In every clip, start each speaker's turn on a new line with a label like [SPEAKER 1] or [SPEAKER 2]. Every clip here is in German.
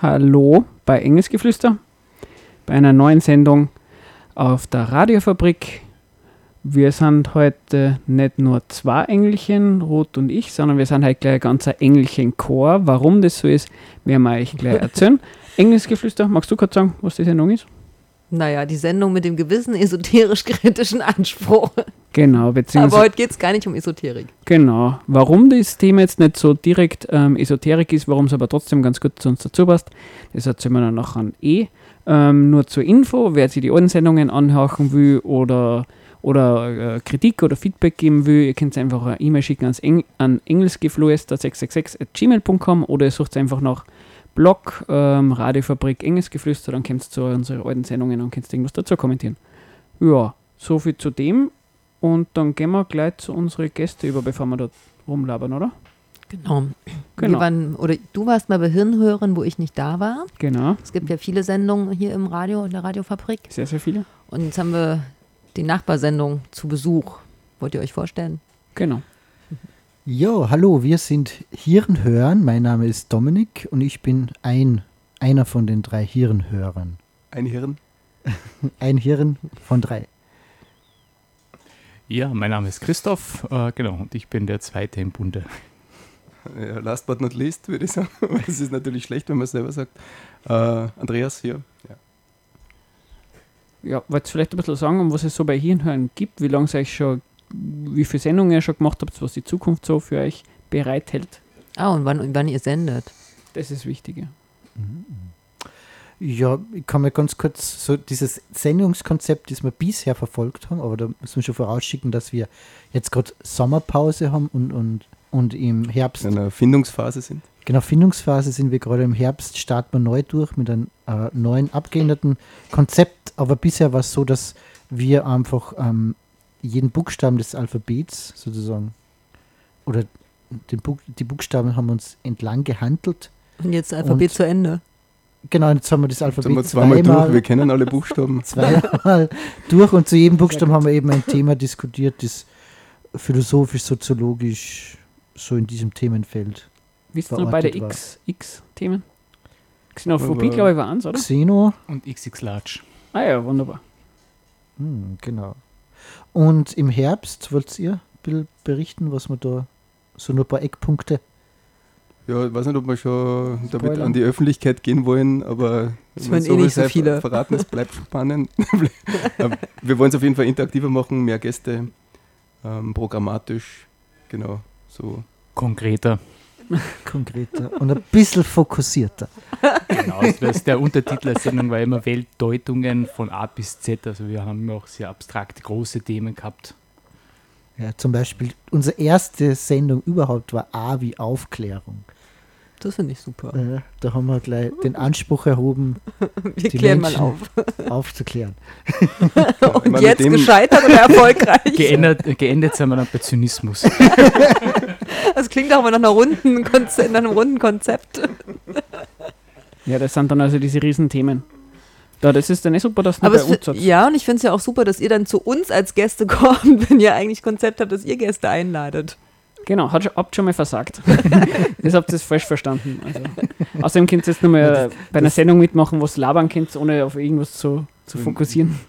[SPEAKER 1] hallo bei Engelsgeflüster, bei einer neuen Sendung auf der Radiofabrik. Wir sind heute nicht nur zwei Engelchen, Rot und ich, sondern wir sind heute gleich ein ganzer Engelchenchor. Warum das so ist, werden wir euch gleich erzählen. Engelsgeflüster, magst du kurz sagen, was die Sendung ist?
[SPEAKER 2] Naja, die Sendung mit dem gewissen esoterisch-kritischen Anspruch.
[SPEAKER 1] Genau, beziehungsweise.
[SPEAKER 2] Aber heute geht es gar nicht um Esoterik.
[SPEAKER 1] Genau. Warum das Thema jetzt nicht so direkt ähm, Esoterik ist, warum es aber trotzdem ganz gut zu uns dazu passt, das erzählen wir dann nachher eh. Ähm, nur zur Info, wer sich die alten Sendungen anhören will oder, oder äh, Kritik oder Feedback geben will, ihr könnt einfach eine E-Mail schicken ans Eng an engelsgeflüster666.gmail.com oder ihr sucht einfach nach Blog, ähm, Radiofabrik, Engelsgeflüster, dann könnt ihr zu unseren alten Sendungen und könnt irgendwas dazu kommentieren. Ja, so viel zu dem. Und dann gehen wir gleich zu unseren Gästen über, bevor wir dort rumlabern, oder?
[SPEAKER 2] Genau.
[SPEAKER 1] Genau.
[SPEAKER 2] Waren, oder du warst mal bei Hirnhören, wo ich nicht da war.
[SPEAKER 1] Genau,
[SPEAKER 2] Es gibt ja viele Sendungen hier im Radio, in der Radiofabrik.
[SPEAKER 1] sehr, sehr viele.
[SPEAKER 2] Und jetzt haben wir die Nachbarsendung zu Besuch. Wollt ihr euch vorstellen?
[SPEAKER 1] Genau.
[SPEAKER 3] Ja, hallo, wir sind Hirnhören. Mein Name ist Dominik und ich bin ein, einer von den drei Hirnhörern.
[SPEAKER 4] Ein Hirn.
[SPEAKER 3] Ein Hirn von drei.
[SPEAKER 5] Ja, mein Name ist Christoph, äh, genau, und ich bin der Zweite im Bunde.
[SPEAKER 4] Ja, last but not least, würde ich sagen. Weil es ist natürlich schlecht, wenn man es selber sagt. Äh, Andreas hier. Ja.
[SPEAKER 1] Ja, wollt vielleicht ein bisschen sagen, um was es so bei Hirnhören gibt, wie lange es euch schon, wie viele Sendungen ihr schon gemacht habt, was die Zukunft so für euch bereithält?
[SPEAKER 2] Ah, und wann, wann ihr sendet.
[SPEAKER 1] Das ist wichtig. ja.
[SPEAKER 3] Ja, ich kann mir ganz kurz so dieses Sendungskonzept, das wir bisher verfolgt haben, aber da müssen wir schon vorausschicken, dass wir jetzt gerade Sommerpause haben und, und, und im Herbst,
[SPEAKER 4] In einer Findungsphase sind.
[SPEAKER 3] genau, Findungsphase sind wir gerade im Herbst, starten wir neu durch mit einem äh, neuen, abgeänderten Konzept. Aber bisher war es so, dass wir einfach ähm, jeden Buchstaben des Alphabets sozusagen, oder den Buk die Buchstaben haben uns entlang gehandelt.
[SPEAKER 2] Und jetzt Alphabet
[SPEAKER 3] Und-
[SPEAKER 2] zu Ende.
[SPEAKER 3] Genau, jetzt haben wir das
[SPEAKER 4] Jetzt
[SPEAKER 3] Alphabet
[SPEAKER 4] haben wir zweimal
[SPEAKER 3] zweimal,
[SPEAKER 4] durch, wir kennen alle Buchstaben.
[SPEAKER 3] zweimal durch und zu jedem Buchstaben haben wir eben ein Thema diskutiert, das philosophisch, soziologisch so in diesem Themenfeld.
[SPEAKER 1] Wisst ihr noch
[SPEAKER 3] war.
[SPEAKER 1] X- X-Themen? Xenophobie, glaube ich, war eins, oder?
[SPEAKER 3] Xeno,
[SPEAKER 5] Und XX Large.
[SPEAKER 1] Ah ja, wunderbar.
[SPEAKER 3] hm, genau. Und im Herbst wollt ihr ein bisschen berichten, was wir da so nur ein paar Eckpunkte.
[SPEAKER 4] Ja, ich weiß nicht, ob wir schon damit
[SPEAKER 1] Spoilern.
[SPEAKER 4] an die Öffentlichkeit gehen wollen, aber
[SPEAKER 2] Das
[SPEAKER 4] wenn
[SPEAKER 2] werden eh
[SPEAKER 4] wir
[SPEAKER 2] nicht so viele.
[SPEAKER 4] verraten, es bleibt spannend. Wir wollen es auf jeden Fall interaktiver machen, mehr Gäste, ähm, programmatisch, genau, so.
[SPEAKER 5] Konkreter.
[SPEAKER 3] Konkreter und ein bisschen fokussierter.
[SPEAKER 5] Genau, das ist der Untertitel der Sendung war immer Weltdeutungen von A bis Z. Also wir haben auch sehr abstrakte, große Themen gehabt.
[SPEAKER 3] Ja, zum Beispiel, unsere erste Sendung überhaupt war A wie Aufklärung.
[SPEAKER 2] Das finde ich super.
[SPEAKER 3] Äh, da haben wir gleich den Anspruch erhoben,
[SPEAKER 2] Wir
[SPEAKER 3] die
[SPEAKER 2] klären mal
[SPEAKER 3] Menschen-
[SPEAKER 2] auf.
[SPEAKER 3] aufzuklären.
[SPEAKER 2] Und jetzt
[SPEAKER 4] dem-
[SPEAKER 2] gescheitert oder erfolgreich?
[SPEAKER 5] Geändert, geendet sind wir dann bei Zynismus.
[SPEAKER 2] Das klingt auch mal nach, einer runden Konze nach einem runden Konzept.
[SPEAKER 1] Ja, das sind dann also diese Riesenthemen. Da, das ist dann eh super, dass
[SPEAKER 2] Aber
[SPEAKER 1] bei
[SPEAKER 2] es,
[SPEAKER 1] uns
[SPEAKER 2] ja, und ich finde es ja auch super, dass ihr dann zu uns als Gäste kommt, wenn ihr eigentlich Konzept habt, dass ihr Gäste einladet.
[SPEAKER 1] Genau, hat, habt schon mal versagt. das habt ihr das falsch verstanden. Also. Außerdem könnt ihr jetzt nur mal bei einer Sendung mitmachen, was labern könnt, ohne auf irgendwas zu, zu
[SPEAKER 4] Mhm.
[SPEAKER 1] fokussieren.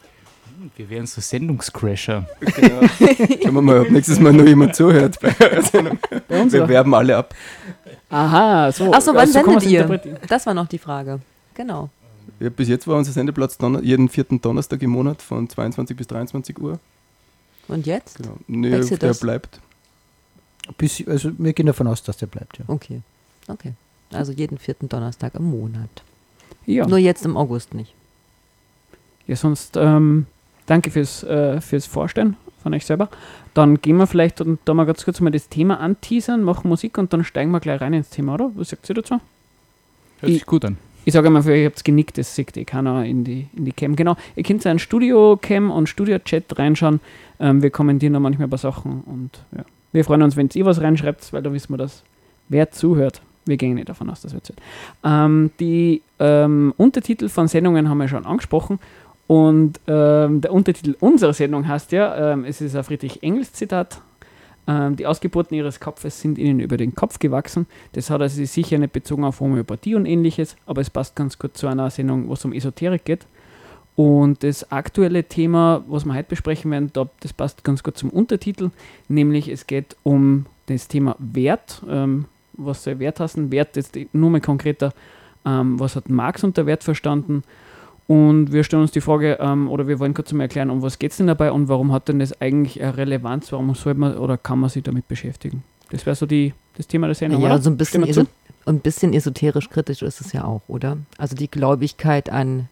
[SPEAKER 5] Wir wären so Sendungscrasher.
[SPEAKER 4] Genau. Schauen wir mal, ob nächstes Mal noch jemand zuhört bei der Sendung.
[SPEAKER 1] Bei uns
[SPEAKER 4] Wir
[SPEAKER 1] oder?
[SPEAKER 4] werben alle ab.
[SPEAKER 1] Aha, so.
[SPEAKER 2] Ach so,
[SPEAKER 1] ja,
[SPEAKER 2] wann
[SPEAKER 1] so kann man's
[SPEAKER 2] sendet ihr? Das war noch die Frage. Genau.
[SPEAKER 4] Ja, bis jetzt war unser Sendeplatz Donner jeden vierten Donnerstag im Monat von 22 bis 23 Uhr.
[SPEAKER 2] Und jetzt?
[SPEAKER 4] Genau. Nee,
[SPEAKER 2] Wechselt
[SPEAKER 4] der
[SPEAKER 2] das?
[SPEAKER 4] bleibt.
[SPEAKER 3] Bis, also wir gehen davon aus, dass der bleibt, ja.
[SPEAKER 2] Okay. Okay. Also jeden vierten Donnerstag im Monat.
[SPEAKER 1] Ja.
[SPEAKER 2] Nur jetzt im August nicht.
[SPEAKER 1] ja, sonst ähm, danke fürs, äh, fürs Vorstellen von euch selber. Dann gehen wir vielleicht und da mal ganz kurz mal das Thema anteasern, machen Musik und dann steigen wir gleich rein ins Thema, oder? Was sagt ihr dazu?
[SPEAKER 5] Hört sich gut an.
[SPEAKER 1] Ich sage immer, für euch habt genickt, das sieht eh keiner in die, in die Cam. Genau, ihr könnt in Studio-Cam und Studio-Chat reinschauen. Ähm, wir kommentieren da manchmal ein paar Sachen und ja. Wir freuen uns, wenn ihr was reinschreibt, weil da wissen wir, dass wer zuhört. Wir gehen nicht davon aus, dass wer zuhört. Ähm, die ähm, Untertitel von Sendungen haben wir schon angesprochen Und ähm, der Untertitel unserer Sendung heißt ja, ähm, es ist ein Friedrich Engels Zitat, ähm, die Ausgeburten ihres Kopfes sind ihnen über den Kopf gewachsen. Das hat also sicher nicht bezogen auf Homöopathie und ähnliches, aber es passt ganz gut zu einer Sendung, wo es um Esoterik geht. Und das aktuelle Thema, was wir heute besprechen werden, da, das passt ganz gut zum Untertitel, nämlich es geht um das Thema Wert. Ähm, was soll Wert heißen? Wert ist nur mal konkreter, ähm, was hat Marx unter Wert verstanden? Und wir stellen uns die Frage, ähm, oder wir wollen kurz mal erklären, um was geht es denn dabei und warum hat denn das eigentlich eine Relevanz? Warum soll man oder kann man sich damit beschäftigen? Das wäre so die, das Thema der Sendung.
[SPEAKER 2] Ja,
[SPEAKER 1] oder?
[SPEAKER 2] so ein bisschen, ein bisschen esoterisch kritisch ist es ja auch, oder? Also die Gläubigkeit an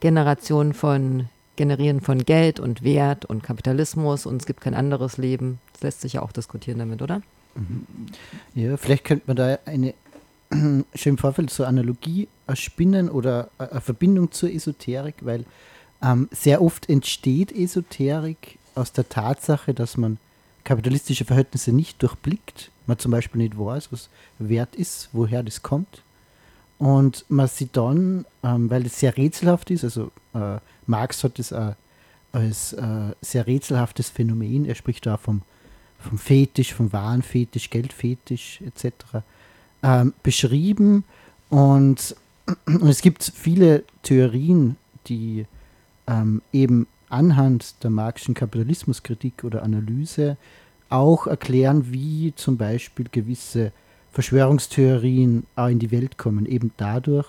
[SPEAKER 2] Generation von Generieren von Geld und Wert und Kapitalismus und es gibt kein anderes Leben. Das lässt sich ja auch diskutieren damit, oder?
[SPEAKER 3] Ja, vielleicht könnte man da eine schon im Vorfeld eine Analogie erspinnen oder a- eine Verbindung zur Esoterik, weil ähm, sehr oft entsteht Esoterik aus der Tatsache, dass man kapitalistische Verhältnisse nicht durchblickt, man zum Beispiel nicht weiß, was wert ist, woher das kommt. Und man sieht dann, ähm, weil es sehr rätselhaft ist, also äh, Marx hat das auch als äh, sehr rätselhaftes Phänomen, er spricht da vom, vom Fetisch, vom Warenfetisch, Geldfetisch etc. Ähm, beschrieben und, und es gibt viele Theorien, die ähm, eben anhand der marxischen Kapitalismuskritik oder Analyse auch erklären, wie zum Beispiel gewisse Verschwörungstheorien auch in die Welt kommen, eben dadurch,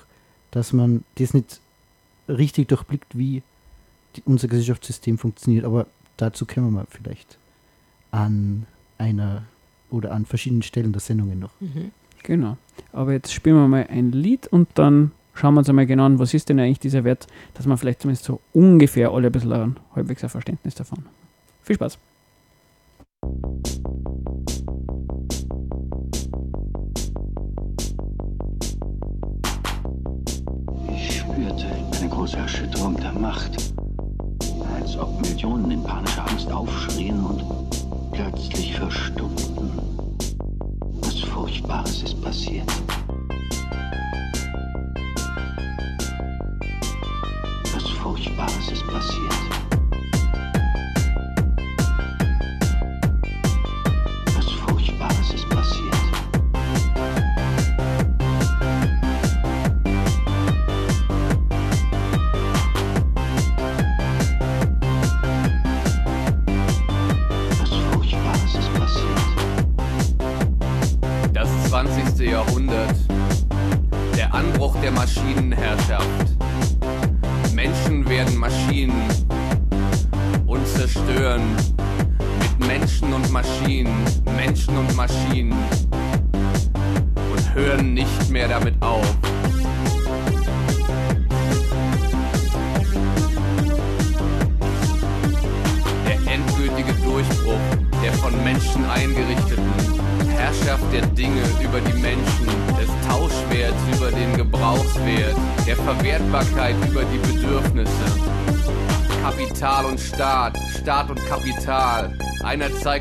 [SPEAKER 3] dass man das nicht richtig durchblickt, wie die, unser Gesellschaftssystem funktioniert. Aber dazu kommen wir vielleicht an einer oder an verschiedenen Stellen der Sendungen noch.
[SPEAKER 1] Genau. Aber jetzt spielen wir mal ein Lied und dann schauen wir uns einmal genau an, was ist denn eigentlich dieser Wert, dass wir vielleicht zumindest so ungefähr alle ein bisschen ein, halbwegs ein Verständnis davon. Viel Spaß.
[SPEAKER 6] Ich spürte eine große Erschütterung der Macht. Als ob Millionen in panischer Angst aufschrien und plötzlich verstummten. Furchtbares ist passiert. Was Furchtbares ist passiert.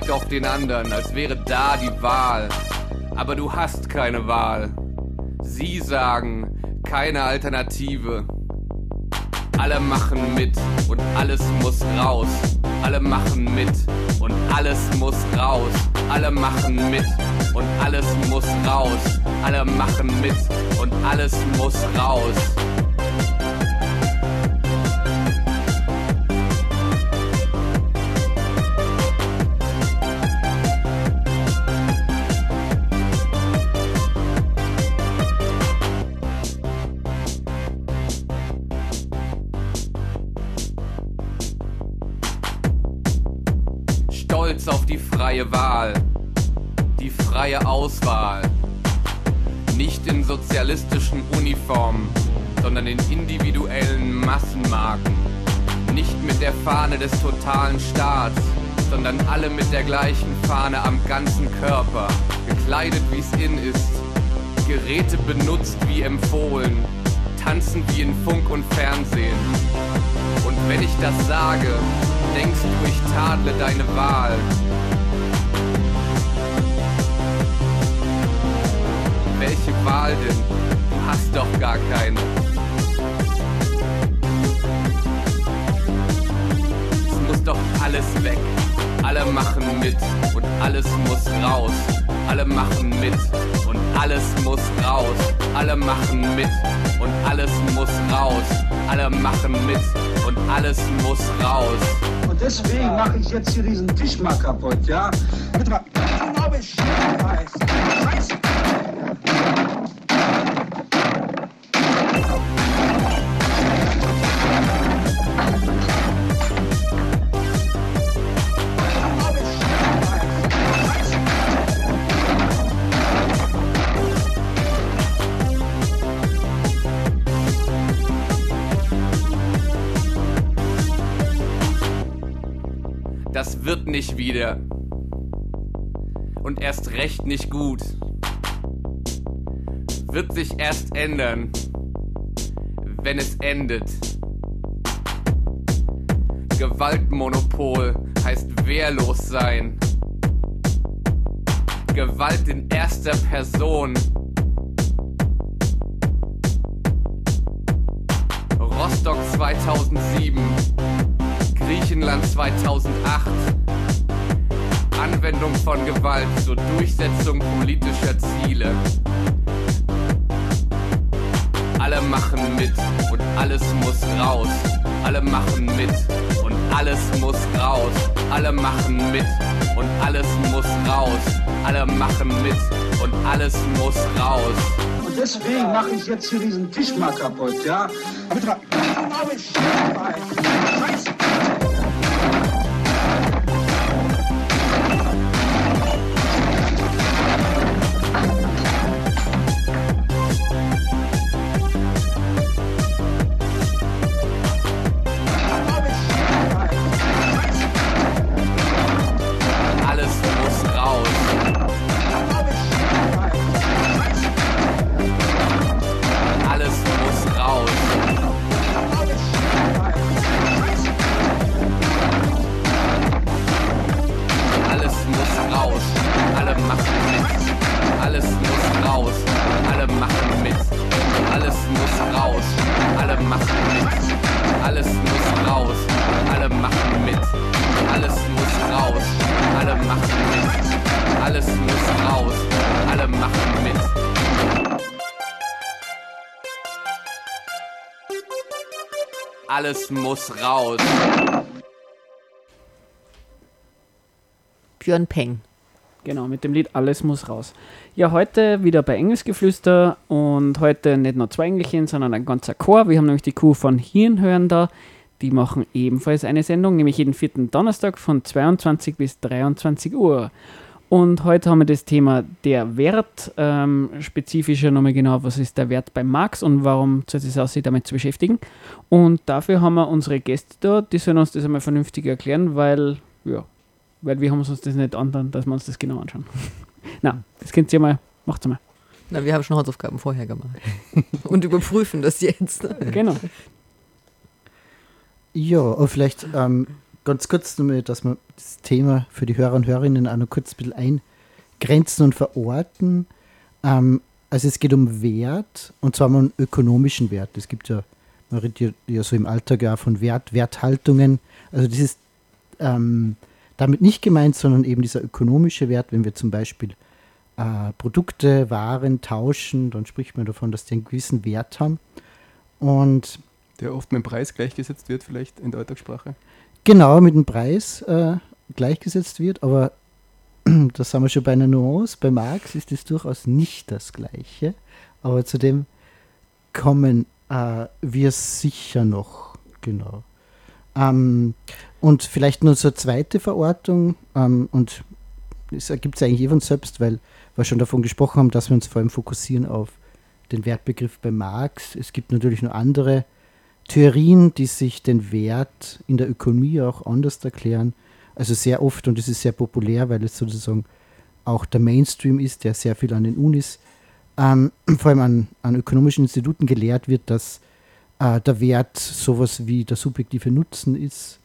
[SPEAKER 7] Zeigt auf den anderen, als wäre da die Wahl. Aber du hast keine Wahl. Sie sagen, keine Alternative. Alle machen mit und alles muss raus. Alle machen mit und alles muss raus. Alle machen mit und alles muss raus. Alle machen mit und alles muss raus. Fahne des totalen Staats, sondern alle mit der gleichen Fahne am ganzen Körper. Gekleidet wie's in ist, Geräte benutzt wie empfohlen, tanzen wie in Funk und Fernsehen. Und wenn ich das sage, denkst du, ich tadle deine Wahl. Welche Wahl denn? Du hast doch gar keine. alles weg. Alle machen mit und alles muss raus. Alle machen mit und alles muss raus. Alle machen mit und alles muss raus. Alle machen mit und alles muss raus.
[SPEAKER 8] Und deswegen mache ich jetzt hier diesen Tisch mal kaputt, ja?
[SPEAKER 7] Mit Riesenarbe nicht wieder. Und erst recht nicht gut. Wird sich erst ändern, wenn es endet. Gewaltmonopol heißt wehrlos sein. Gewalt in erster Person. Rostock 2007. Griechenland 2008. Anwendung von Gewalt zur Durchsetzung politischer Ziele. Alle machen mit und alles muss raus. Alle machen mit und alles muss raus. Alle machen mit und alles muss raus. Alle machen mit und alles muss raus.
[SPEAKER 8] Und deswegen mache ich jetzt hier diesen Tisch mal kaputt, ja? Bitte mal.
[SPEAKER 7] Alles muss raus. Alle machen mit. Alles muss raus. Alle machen mit. Alles muss raus. Alle machen mit. Alles muss raus.
[SPEAKER 2] Björn Peng.
[SPEAKER 1] Genau, mit dem Lied Alles muss raus. Ja, heute wieder bei Engelsgeflüster und heute nicht nur zwei Engelchen, sondern ein ganzer Chor. Wir haben nämlich die Kuh von Hirnhören da. Die machen ebenfalls eine Sendung, nämlich jeden vierten Donnerstag von 22 bis 23 Uhr. Und heute haben wir das Thema der Wert, ähm, spezifischer nochmal genau, was ist der Wert bei Marx und warum soll es aus, sich damit zu beschäftigen. Und dafür haben wir unsere Gäste da, die sollen uns das einmal vernünftig erklären, weil, ja, weil wir haben uns das nicht andern, dass wir uns das genau anschauen. Na, das könnt ihr mal, macht's mal.
[SPEAKER 2] Na, wir haben schon Hausaufgaben vorher gemacht. Und überprüfen das jetzt.
[SPEAKER 1] Genau.
[SPEAKER 3] Ja, und vielleicht ähm, ganz kurz, dass wir das Thema für die Hörer und Hörerinnen auch noch kurz ein bisschen eingrenzen und verorten. Ähm, also es geht um Wert und zwar um einen ökonomischen Wert. Es gibt ja, man redet ja, so im Alltag ja auch von Wert, Werthaltungen. Also das ist ähm, damit nicht gemeint, sondern eben dieser ökonomische Wert, wenn wir zum Beispiel äh, Produkte, Waren tauschen, dann spricht man davon, dass die einen gewissen Wert haben. Und
[SPEAKER 4] Der oft mit dem Preis gleichgesetzt wird, vielleicht in der Alltagssprache.
[SPEAKER 3] genau mit dem Preis äh, gleichgesetzt wird, aber das haben wir schon bei einer Nuance. Bei Marx ist es durchaus nicht das Gleiche, aber zu dem kommen äh, wir sicher noch, genau. Ähm, und vielleicht nur zur zweite Verortung, ähm, und es ergibt sich eigentlich eh selbst, weil wir schon davon gesprochen haben, dass wir uns vor allem fokussieren auf den Wertbegriff bei Marx. Es gibt natürlich noch andere Theorien, die sich den Wert in der Ökonomie auch anders erklären. Also sehr oft, und es ist sehr populär, weil es sozusagen auch der Mainstream ist, der sehr viel an den Unis, ähm, vor allem an, an ökonomischen Instituten gelehrt wird, dass äh, der Wert sowas wie der subjektive Nutzen ist,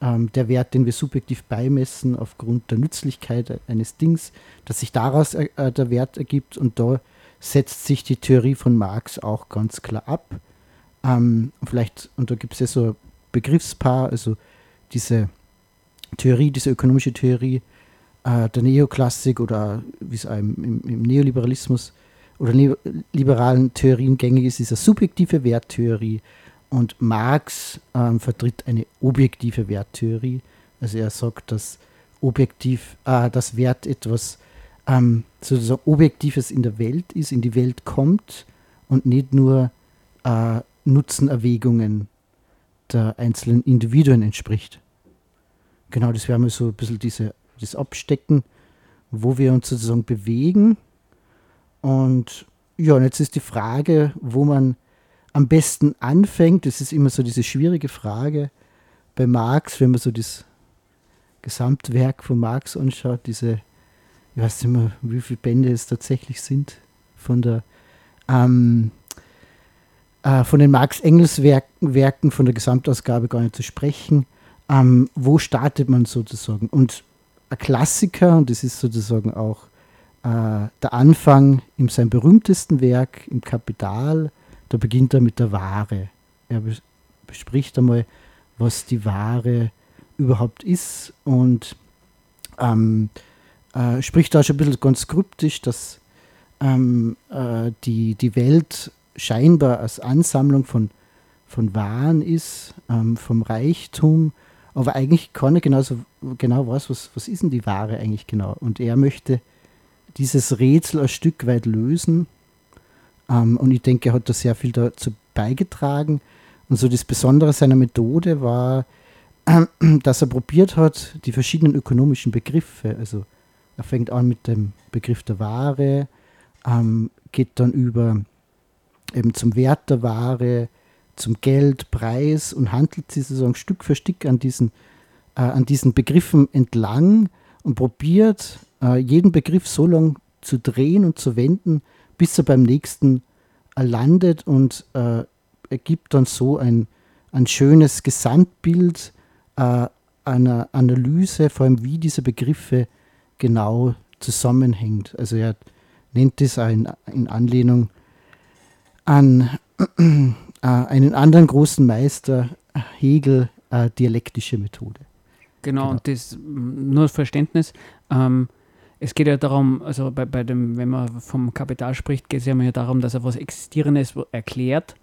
[SPEAKER 3] ähm, der Wert, den wir subjektiv beimessen aufgrund der Nützlichkeit eines Dings, dass sich daraus äh, der Wert ergibt und da setzt sich die Theorie von Marx auch ganz klar ab. Ähm, vielleicht, und da gibt es ja so ein Begriffspaar, also diese Theorie, diese ökonomische Theorie, äh, der Neoklassik oder wie es einem im, im Neoliberalismus oder neoliberalen Theorien gängig ist, ist eine subjektive Werttheorie. Und Marx ähm, vertritt eine objektive Werttheorie. Also er sagt, dass objektiv, äh, das Wert etwas ähm, sozusagen Objektives in der Welt ist, in die Welt kommt und nicht nur äh, Nutzenerwägungen der einzelnen Individuen entspricht. Genau, das wäre mal so ein bisschen diese, das Abstecken, wo wir uns sozusagen bewegen. Und ja, und jetzt ist die Frage, wo man am besten anfängt. Das ist immer so diese schwierige Frage bei Marx, wenn man so das Gesamtwerk von Marx anschaut, diese, ich weiß nicht mehr, wie viele Bände es tatsächlich sind, von der ähm, äh, von den Marx-Engels-Werken, von der Gesamtausgabe gar nicht zu sprechen. Ähm, wo startet man sozusagen? Und ein Klassiker, und das ist sozusagen auch der Anfang in seinem berühmtesten Werk, im Kapital, da beginnt er mit der Ware. Er bespricht einmal, was die Ware überhaupt ist und ähm, äh, spricht da schon ein bisschen ganz kryptisch, dass ähm, äh, die, die Welt scheinbar als Ansammlung von, von Waren ist, ähm, vom Reichtum, aber eigentlich keiner genauso genau weiß, was, was ist denn die Ware eigentlich genau. Und er möchte dieses Rätsel ein Stück weit lösen. Ähm, und ich denke, er hat da sehr viel dazu beigetragen. Und so das Besondere seiner Methode war, äh, dass er probiert hat, die verschiedenen ökonomischen Begriffe, also er fängt an mit dem Begriff der Ware, ähm, geht dann über eben zum Wert der Ware, zum Geld, Preis und handelt sie sozusagen Stück für Stück an diesen, äh, an diesen Begriffen entlang und probiert äh, jeden Begriff so lange zu drehen und zu wenden, bis er beim nächsten äh, landet und äh, ergibt dann so ein, ein schönes Gesamtbild äh, einer Analyse, vor allem wie diese Begriffe genau zusammenhängt. Also er nennt das in, in Anlehnung an äh, einen anderen großen Meister, Hegel, äh, dialektische Methode.
[SPEAKER 1] Genau, genau, und das nur Verständnis. Ähm, es geht ja darum, also bei, bei dem, wenn man vom Kapital spricht, geht es ja immer darum, dass er was Existierendes erklärt.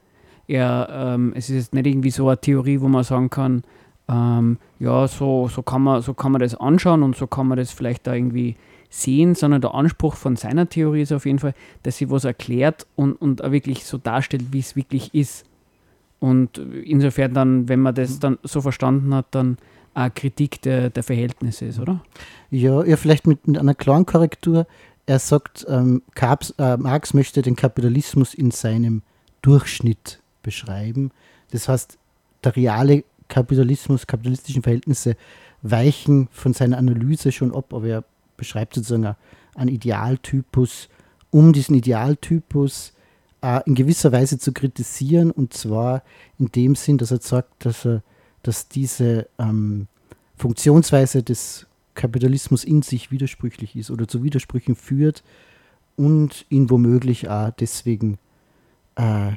[SPEAKER 1] Er, ähm, es ist jetzt nicht irgendwie so eine Theorie, wo man sagen kann, ähm, ja, so, so, kann man, so kann man das anschauen und so kann man das vielleicht da irgendwie sehen, sondern der Anspruch von seiner Theorie ist auf jeden Fall, dass sie was erklärt und, und auch wirklich so darstellt, wie es wirklich ist. Und insofern dann, wenn man das dann so verstanden hat, dann eine Kritik der, der Verhältnisse ist, oder?
[SPEAKER 3] Ja, ja, vielleicht mit einer klaren Korrektur. Er sagt, ähm, Karps, äh, Marx möchte den Kapitalismus in seinem Durchschnitt beschreiben. Das heißt, der reale Kapitalismus, kapitalistischen Verhältnisse weichen von seiner Analyse schon ab, aber er beschreibt sozusagen einen Idealtypus, um diesen Idealtypus äh, in gewisser Weise zu kritisieren und zwar in dem Sinn, dass er sagt, dass, er, dass diese ähm, Funktionsweise des Kapitalismus in sich widersprüchlich ist oder zu Widersprüchen führt und ihn womöglich auch deswegen äh,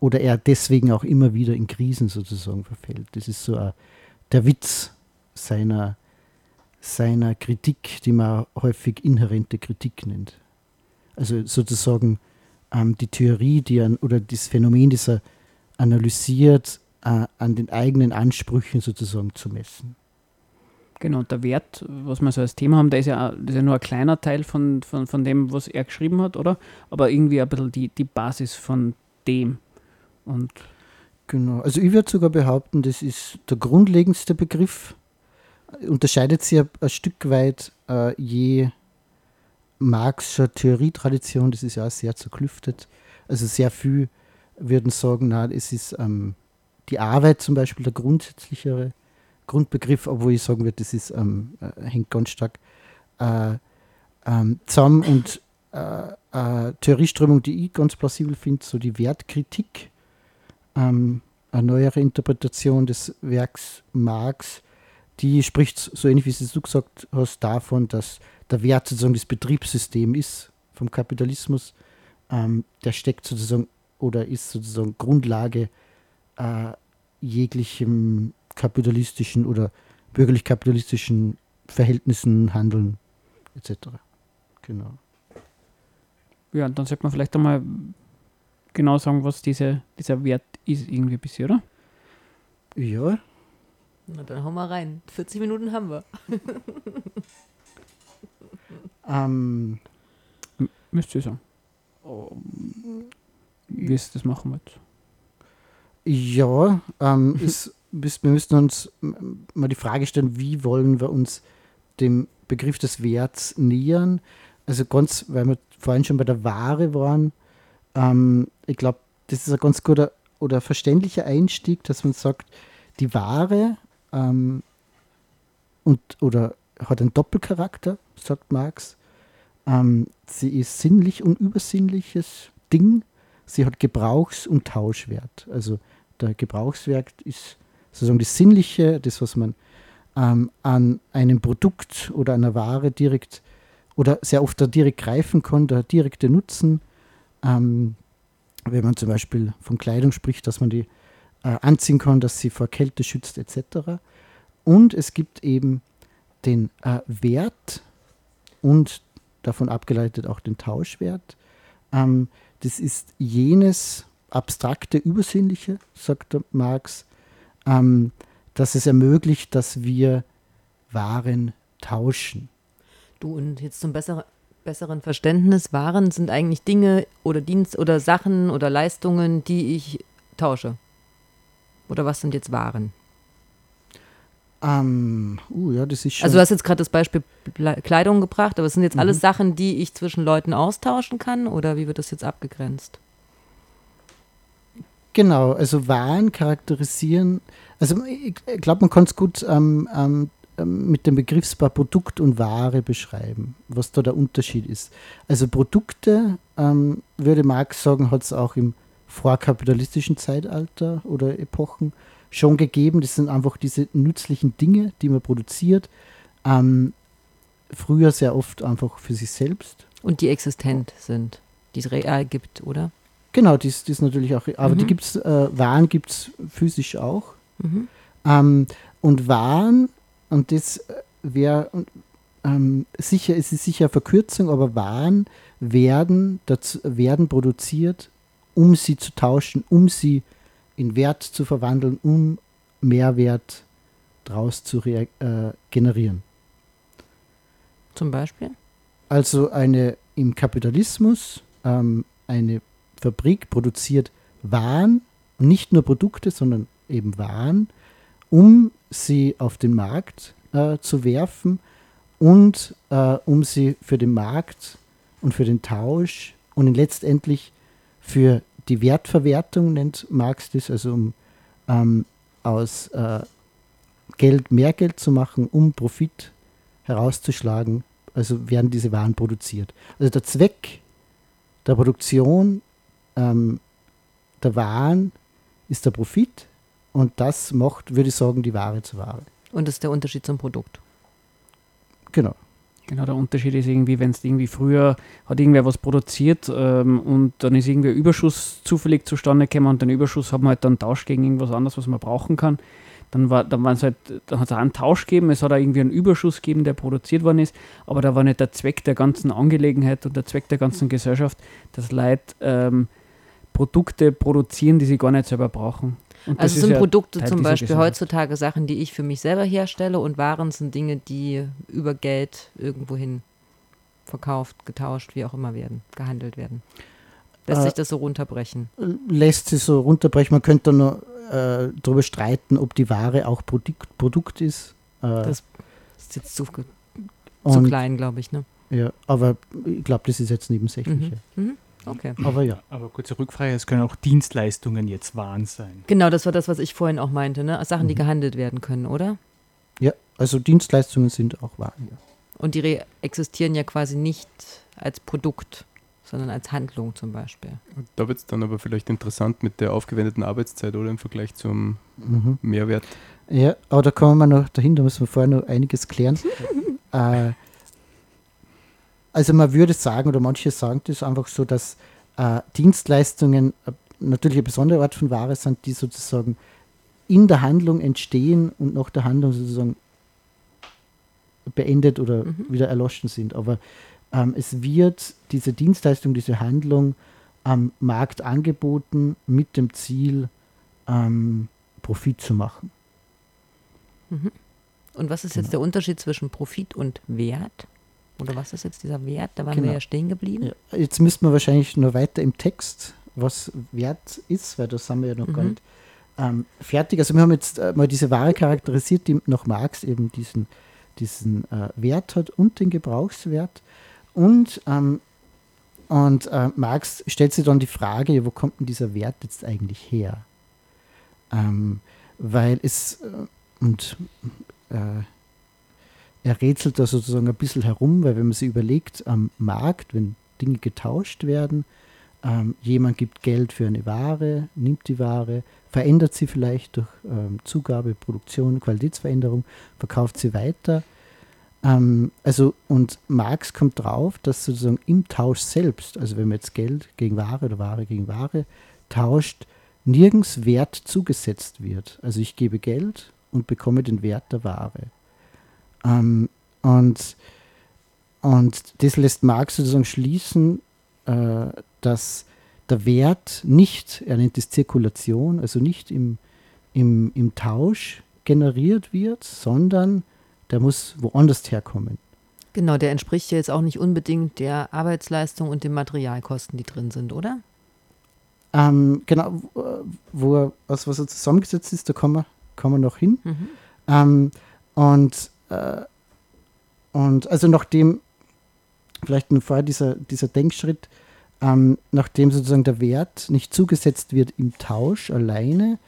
[SPEAKER 3] oder er deswegen auch immer wieder in Krisen sozusagen verfällt. Das ist so uh, der Witz seiner seiner Kritik, die man häufig inhärente Kritik nennt. Also sozusagen ähm, die Theorie, die an, oder das Phänomen, das er analysiert, äh, an den eigenen Ansprüchen sozusagen zu messen.
[SPEAKER 1] Genau, der Wert, was wir so als Thema haben, der ist ja, das ist ja nur ein kleiner Teil von, von, von dem, was er geschrieben hat, oder? Aber irgendwie ein bisschen die, die Basis von dem. Und
[SPEAKER 3] genau, also ich würde sogar behaupten, das ist der grundlegendste Begriff unterscheidet sich ein, ein Stück weit äh, je Marxischer Theorietradition, das ist ja auch sehr zerklüftet. Also sehr viel würden sagen, na, es ist ähm, die Arbeit zum Beispiel der grundsätzlichere Grundbegriff, obwohl ich sagen würde, das ist, ähm, äh, hängt ganz stark äh, ähm, zusammen und äh, äh Theorieströmung, die ich ganz plausibel finde, so die Wertkritik, ähm, eine neuere Interpretation des Werks Marx, die spricht so ähnlich wie du gesagt hast davon, dass der Wert sozusagen das Betriebssystem ist vom Kapitalismus. Ähm, der steckt sozusagen oder ist sozusagen Grundlage äh, jeglichem kapitalistischen oder bürgerlich-kapitalistischen Verhältnissen, Handeln. etc. Genau.
[SPEAKER 1] Ja, dann sollte man vielleicht einmal genau sagen, was diese, dieser Wert ist, irgendwie ein bisschen, oder?
[SPEAKER 3] Ja,
[SPEAKER 2] Na, dann hauen wir rein. 40 Minuten haben wir.
[SPEAKER 3] ähm,
[SPEAKER 1] Müsst ihr sagen. Wie ist das machen wollt.
[SPEAKER 3] Ja, ähm, ist, bis, wir müssen uns mal die Frage stellen, wie wollen wir uns dem Begriff des Werts nähern? Also ganz, weil wir vorhin schon bei der Ware waren, ähm, ich glaube, das ist ein ganz guter oder verständlicher Einstieg, dass man sagt, die Ware ähm, und, oder hat einen Doppelcharakter, sagt Marx. Ähm, sie ist sinnlich und übersinnliches Ding. Sie hat Gebrauchs- und Tauschwert. Also der Gebrauchswert ist sozusagen das Sinnliche, das, was man ähm, an einem Produkt oder einer Ware direkt oder sehr oft da direkt greifen kann, der direkte Nutzen. Ähm, wenn man zum Beispiel von Kleidung spricht, dass man die äh, anziehen kann, dass sie vor Kälte schützt etc. Und es gibt eben den äh, Wert und davon abgeleitet auch den Tauschwert. Ähm, das ist jenes abstrakte, übersinnliche, sagt Marx, ähm, dass es ermöglicht, dass wir Waren tauschen.
[SPEAKER 2] Du, und jetzt zum besseren, besseren Verständnis, Waren sind eigentlich Dinge oder Dienst oder Sachen oder Leistungen, die ich tausche. Oder was sind jetzt Waren?
[SPEAKER 3] Ähm, uh, ja, das ist schon.
[SPEAKER 2] Also du hast jetzt gerade das Beispiel Kleidung gebracht, aber es sind jetzt
[SPEAKER 3] Mhm.
[SPEAKER 2] alles Sachen, die ich zwischen Leuten austauschen kann oder wie wird das jetzt abgegrenzt?
[SPEAKER 3] Genau, also Waren charakterisieren, also ich, glaube, man kann es gut ähm, ähm, ähm, mit dem Begriffspaar Produkt und Ware beschreiben, was da der Unterschied ist. Also Produkte, ähm, würde Marx sagen, hat es auch im vorkapitalistischen Zeitalter oder Epochen schon gegeben. Das sind einfach diese nützlichen Dinge, die man produziert. Ähm, früher sehr oft einfach für sich selbst.
[SPEAKER 2] Und die existent sind, die es real gibt, oder?
[SPEAKER 3] Genau, die ist, die ist natürlich auch, aber die
[SPEAKER 2] Mhm.
[SPEAKER 3] gibt es, äh, Waren gibt es physisch auch.
[SPEAKER 2] Mhm.
[SPEAKER 3] Ähm, und Waren, und das wäre ähm, sicher, es ist sicher Verkürzung, aber Waren werden, dazu, werden produziert, um sie zu tauschen, um sie in Wert zu verwandeln, um Mehrwert draus zu äh, generieren.
[SPEAKER 2] Zum Beispiel?
[SPEAKER 3] Also eine im Kapitalismus ähm, eine Fabrik produziert Waren, nicht nur Produkte, sondern eben Waren, um sie auf den Markt äh, zu werfen und äh, um sie für den Markt und für den Tausch und letztendlich für die Wertverwertung, nennt Marx das, also um ähm, aus äh, Geld mehr Geld zu machen, um Profit herauszuschlagen, also werden diese Waren produziert. Also der Zweck der Produktion ähm, der Waren ist der Profit und das macht, würde ich sagen, die Ware zur Ware.
[SPEAKER 2] Und das ist der Unterschied zum Produkt.
[SPEAKER 3] Genau.
[SPEAKER 1] Genau, der Unterschied ist irgendwie, wenn es irgendwie früher hat irgendwer was produziert ähm, und dann ist irgendwie ein Überschuss zufällig zustande gekommen und den Überschuss haben wir halt dann tauscht gegen irgendwas anderes, was man brauchen kann. Dann war, dann halt, dann hat es auch einen Tausch gegeben, es hat auch irgendwie einen Überschuss gegeben, der produziert worden ist, aber da war nicht der Zweck der ganzen Angelegenheit und der Zweck der ganzen Gesellschaft, dass Leute ähm, Produkte produzieren, die sie gar nicht selber brauchen. Und das
[SPEAKER 2] Also sind
[SPEAKER 1] ja
[SPEAKER 2] Produkte
[SPEAKER 1] Teil
[SPEAKER 2] zum Beispiel heutzutage Sachen, die ich für mich selber herstelle und Waren sind Dinge, die über Geld irgendwohin verkauft, getauscht, wie auch immer werden, gehandelt werden. Lässt
[SPEAKER 3] Äh,
[SPEAKER 2] sich das so runterbrechen?
[SPEAKER 3] Lässt sich so runterbrechen. Man könnte dann noch äh, darüber streiten, ob die Ware auch Produkt, Produkt ist. Äh,
[SPEAKER 2] Das ist jetzt zu, zu
[SPEAKER 3] und,
[SPEAKER 2] klein, glaube ich, ne?
[SPEAKER 3] Ja, aber ich glaube, das ist jetzt nebensächlich.
[SPEAKER 2] Mhm. Mhm. Okay.
[SPEAKER 3] Aber ja.
[SPEAKER 5] Aber kurze Rückfrage, es können auch Dienstleistungen jetzt Waren sein.
[SPEAKER 2] Genau, das war das, was ich vorhin auch meinte, ne? Sachen, die
[SPEAKER 3] Mhm.
[SPEAKER 2] gehandelt werden können, oder?
[SPEAKER 3] Ja, also Dienstleistungen sind auch Waren. Ja.
[SPEAKER 2] Und die re- existieren ja quasi nicht als Produkt, sondern als Handlung zum Beispiel.
[SPEAKER 4] Da wird es dann aber vielleicht interessant mit der aufgewendeten Arbeitszeit oder im Vergleich zum
[SPEAKER 3] Mhm.
[SPEAKER 4] Mehrwert.
[SPEAKER 3] Ja, aber da kommen wir noch dahin, da müssen wir vorher noch einiges klären. äh, also man würde sagen, oder manche sagen das einfach so, dass äh, Dienstleistungen äh, natürlich eine besondere Art von Ware sind, die sozusagen in der Handlung entstehen und nach der Handlung sozusagen beendet oder
[SPEAKER 2] Mhm.
[SPEAKER 3] wieder erloschen sind. Aber ähm, es wird diese Dienstleistung, diese Handlung am Markt angeboten mit dem Ziel, ähm, Profit zu machen.
[SPEAKER 2] Und was ist jetzt der Unterschied zwischen Profit und Wert? Oder was ist jetzt dieser Wert? Da waren
[SPEAKER 3] Genau.
[SPEAKER 2] wir ja stehen geblieben.
[SPEAKER 3] Ja, jetzt müssten wir wahrscheinlich noch weiter im Text, was Wert ist, weil das haben wir ja noch gar
[SPEAKER 2] Mhm.
[SPEAKER 3] nicht ähm, fertig. Also wir haben jetzt äh, mal diese Ware charakterisiert, die nach Marx eben diesen, diesen äh, Wert hat und den Gebrauchswert. Und, ähm, und äh, Marx stellt sich dann die Frage, ja, wo kommt denn dieser Wert jetzt eigentlich her? Ähm, weil es, äh, und äh, er rätselt da sozusagen ein bisschen herum, weil wenn man sich überlegt, am Markt, wenn Dinge getauscht werden, ähm, jemand gibt Geld für eine Ware, nimmt die Ware, verändert sie vielleicht durch ähm, Zugabe, Produktion, Qualitätsveränderung, verkauft sie weiter. Ähm, also, und Marx kommt drauf, dass sozusagen im Tausch selbst, also wenn man jetzt Geld gegen Ware oder Ware gegen Ware tauscht, nirgends Wert zugesetzt wird. Also ich gebe Geld und bekomme den Wert der Ware. Ähm, und, und das lässt Marx sozusagen schließen, äh, dass der Wert nicht, er nennt es Zirkulation, also nicht im, im, im Tausch generiert wird, sondern der muss woanders herkommen.
[SPEAKER 2] Genau, der entspricht ja jetzt auch nicht unbedingt der Arbeitsleistung und den Materialkosten, die drin sind, oder?
[SPEAKER 3] Ähm, genau, wo- wo er, aus was er zusammengesetzt ist, da kommen wir, kommen wir noch hin.
[SPEAKER 2] Mhm.
[SPEAKER 3] Ähm, und, äh, und also nachdem, vielleicht noch vorher dieser, dieser Denkschritt, ähm, nachdem sozusagen der Wert nicht zugesetzt wird im Tausch alleine,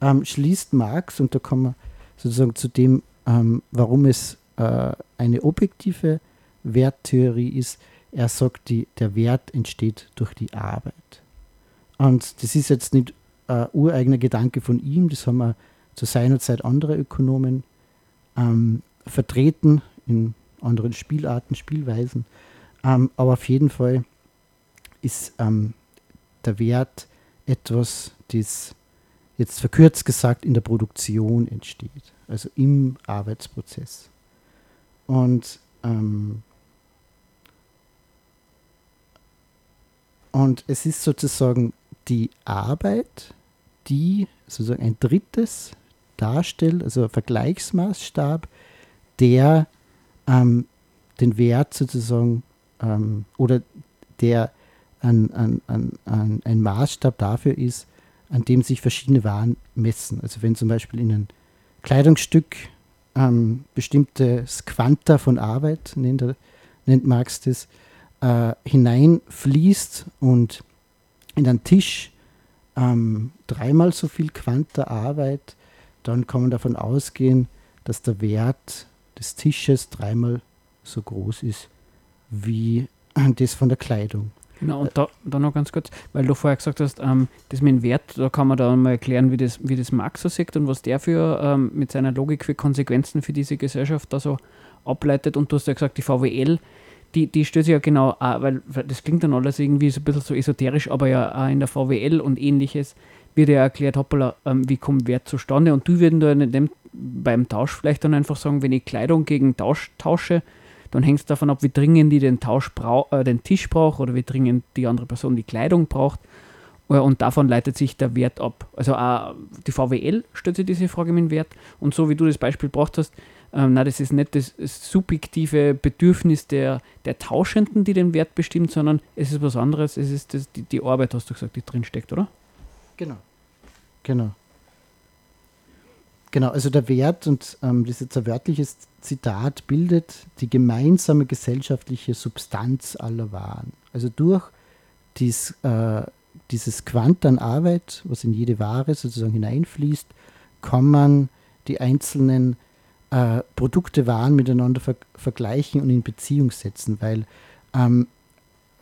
[SPEAKER 3] ähm, schließt Marx, und da kommen wir sozusagen zu dem, ähm, warum es äh, eine objektive Werttheorie ist, er sagt, die, der Wert entsteht durch die Arbeit. Und das ist jetzt nicht äh, ureigener Gedanke von ihm, das haben wir zu seiner Zeit andere Ökonomen ähm, vertreten in anderen Spielarten, Spielweisen. Ähm, aber auf jeden Fall ist ähm, der Wert etwas, das jetzt verkürzt gesagt in der Produktion entsteht, also im Arbeitsprozess. Und, ähm, und es ist sozusagen die Arbeit, die sozusagen ein drittes darstellt, also ein Vergleichsmaßstab, der ähm, den Wert sozusagen ähm, oder der ein, ein, ein, ein, Maßstab dafür ist, an dem sich verschiedene Waren messen. Also wenn zum Beispiel in ein Kleidungsstück ähm, bestimmtes Quanta von Arbeit, nennt, er, nennt Marx das, äh, hineinfließt und in einen Tisch ähm, dreimal so viel Quanta Arbeit, dann kann man davon ausgehen, dass der Wert des Tisches dreimal so groß ist wie das von der Kleidung.
[SPEAKER 1] Genau, und da, da noch ganz kurz, weil du vorher gesagt hast, ähm, das mit dem Wert, da kann man da mal erklären, wie das, wie das Marx so sieht und was der für ähm, mit seiner Logik für Konsequenzen für diese Gesellschaft da so ableitet. Und du hast ja gesagt, die VWL, die, die stößt ja genau, auch, weil das klingt dann alles irgendwie so ein bisschen so esoterisch, aber ja auch in der VWL und ähnliches wird ja erklärt, hoppala, ähm, wie kommt Wert zustande. Und du würden da dem, beim Tausch vielleicht dann einfach sagen, wenn ich Kleidung gegen Tausch tausche, dann hängt es davon ab, wie dringend die den, Tausch brau äh, den Tisch braucht oder wie dringend die andere Person die Kleidung braucht. Äh, Und davon leitet sich der Wert ab. Also auch die VWL stellt sich diese Frage mit dem Wert. Und so wie du das Beispiel gebracht hast, ähm, na, das ist nicht das, subjektive Bedürfnis der, der Tauschenden, die den Wert bestimmt, sondern es ist was anderes. Es ist das, die, die Arbeit, hast du gesagt, die drin steckt, oder?
[SPEAKER 3] Genau. Genau. Genau, also der Wert, und ähm, das ist jetzt ein wörtliches Zitat, bildet die gemeinsame gesellschaftliche Substanz aller Waren. Also durch dies, äh, dieses Quant an Arbeit, was in jede Ware sozusagen hineinfließt, kann man die einzelnen äh, Produkte, Waren miteinander ver vergleichen und in Beziehung setzen, weil, ähm,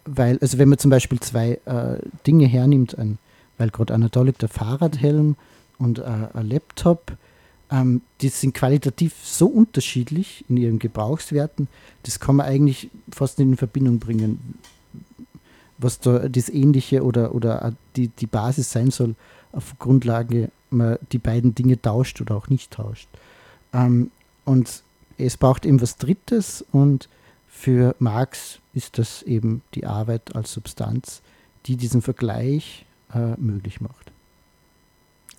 [SPEAKER 3] weil, also wenn man zum Beispiel zwei äh, Dinge hernimmt, ein, weil gerade Anatolik der Fahrradhelm und äh, ein Laptop, ähm, die sind qualitativ so unterschiedlich in ihren Gebrauchswerten, das kann man eigentlich fast nicht in Verbindung bringen, was da das Ähnliche oder, oder die, die Basis sein soll, auf Grundlage man die beiden Dinge tauscht oder auch nicht tauscht. Ähm, und es braucht eben was Drittes und für Marx ist das eben die Arbeit als Substanz, die diesen Vergleich äh, möglich macht.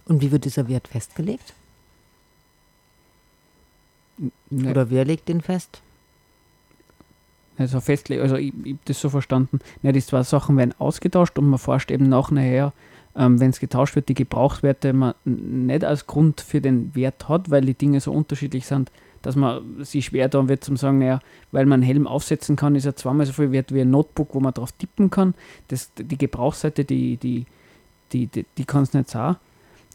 [SPEAKER 2] Und wie wird dieser Wert festgelegt?
[SPEAKER 1] Ne,
[SPEAKER 2] Oder wer legt den fest?
[SPEAKER 1] also festlegen, also ich, ich habe das so verstanden, ja, die zwei Sachen werden ausgetauscht und man forscht eben nach nachher, ähm, wenn es getauscht wird, die Gebrauchswerte man nicht als Grund für den Wert hat, weil die Dinge so unterschiedlich sind, dass man sich schwer tun wird zum sagen, naja, weil man einen Helm aufsetzen kann, ist er zweimal so viel wert wie ein Notebook, wo man drauf tippen kann. Das, die Gebrauchsseite, die, die, die, die, die kann es nicht sein.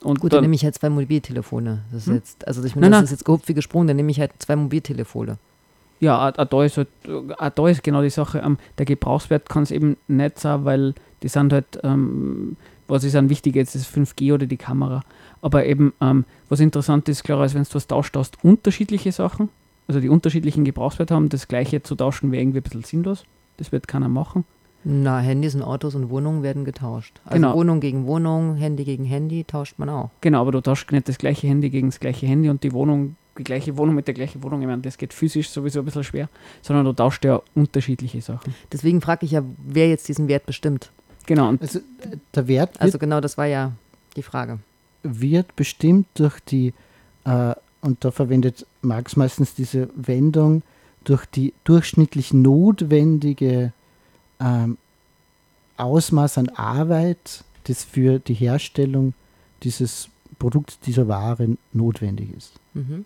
[SPEAKER 1] Und
[SPEAKER 2] Gut, dann
[SPEAKER 1] dann,
[SPEAKER 2] nehme ich halt zwei Mobiltelefone. Das ist
[SPEAKER 1] Hm?
[SPEAKER 2] jetzt, also ich
[SPEAKER 1] Nein,
[SPEAKER 2] meine, das
[SPEAKER 1] nein.
[SPEAKER 2] ist jetzt gehupft wie gesprungen, dann nehme ich halt zwei Mobiltelefone.
[SPEAKER 1] Ja, auch, da ist halt, auch da ist genau die Sache, ähm, der Gebrauchswert kann es eben nicht sein, weil die sind halt, ähm, was ist an wichtig jetzt, das 5G oder die Kamera. Aber eben, ähm, was interessant ist, klar, als wenn du was tauscht, hast unterschiedliche Sachen, also die unterschiedlichen Gebrauchswerte haben, das gleiche zu tauschen wäre irgendwie ein bisschen sinnlos. Das wird keiner machen.
[SPEAKER 2] Na, Handys und Autos und Wohnungen werden getauscht. Also
[SPEAKER 1] Genau.
[SPEAKER 2] Wohnung gegen Wohnung, Handy gegen Handy tauscht man auch.
[SPEAKER 1] Genau, aber du tauschst nicht das gleiche Handy gegen das gleiche Handy und die Wohnung, die gleiche Wohnung mit der gleichen Wohnung. Ich meine, das geht physisch sowieso ein bisschen schwer, sondern du tauschst ja unterschiedliche Sachen.
[SPEAKER 2] Deswegen frage ich ja, wer jetzt diesen Wert bestimmt.
[SPEAKER 1] Genau, und
[SPEAKER 3] Also der Wert wird
[SPEAKER 2] Also genau, das war ja die Frage.
[SPEAKER 3] wird bestimmt durch die, äh, und da verwendet Marx meistens diese Wendung, durch die durchschnittlich notwendige ähm, Ausmaß an Arbeit, das für die Herstellung dieses Produkts, dieser Ware notwendig ist.
[SPEAKER 2] Mhm.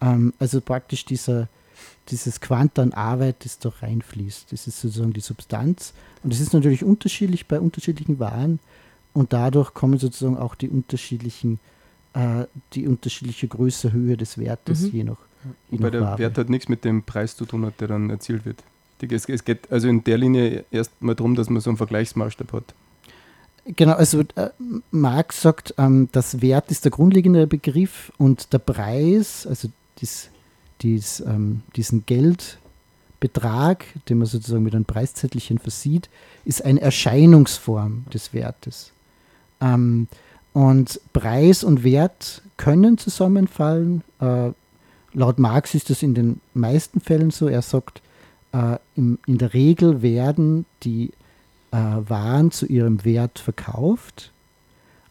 [SPEAKER 3] Ähm, also praktisch dieser, dieses Quant an Arbeit, das da reinfließt. Das ist sozusagen die Substanz. Und es ist natürlich unterschiedlich bei unterschiedlichen Waren. Und dadurch kommen sozusagen auch die unterschiedlichen, äh, die unterschiedliche Größe, Höhe des Wertes,
[SPEAKER 2] Mhm.
[SPEAKER 3] je nach, je
[SPEAKER 4] Wobei
[SPEAKER 3] nach
[SPEAKER 4] der
[SPEAKER 3] Ware.
[SPEAKER 4] Wert hat nichts mit dem Preis zu tun hat, der dann erzielt wird. Es, es geht also in der Linie erst mal darum, dass man so einen Vergleichsmaßstab hat.
[SPEAKER 3] Genau, also äh, Marx sagt, ähm, das Wert ist der grundlegende Begriff und der Preis, also dies, dies, ähm, diesen Geldbetrag, den man sozusagen mit einem Preiszettelchen versieht, ist eine Erscheinungsform des Wertes. Ähm, und Preis und Wert können zusammenfallen. Äh, laut Marx ist das in den meisten Fällen so. Er sagt, äh, im, in der Regel werden die äh, Waren zu ihrem Wert verkauft,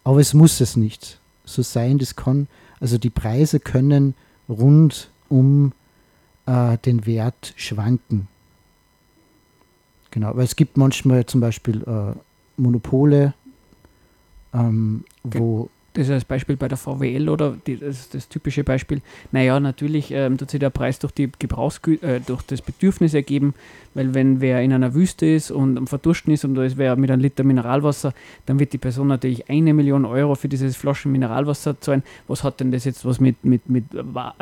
[SPEAKER 3] aber es muss es nicht so sein. Das kann, also die Preise können rund um äh, den Wert schwanken. Genau, weil es gibt manchmal zum Beispiel äh, Monopole, ähm, wo
[SPEAKER 1] Das ist das Beispiel bei der VWL oder die, das, das typische Beispiel. Naja, natürlich ähm, tut sich der Preis durch, die Gebrauchsgü äh, durch das Bedürfnis ergeben, weil wenn wer in einer Wüste ist und am Verdursten ist und da ist wer mit einem Liter Mineralwasser, dann wird die Person natürlich eine Million Euro für dieses Flaschen Mineralwasser zahlen. Was hat denn das jetzt was mit, mit, mit,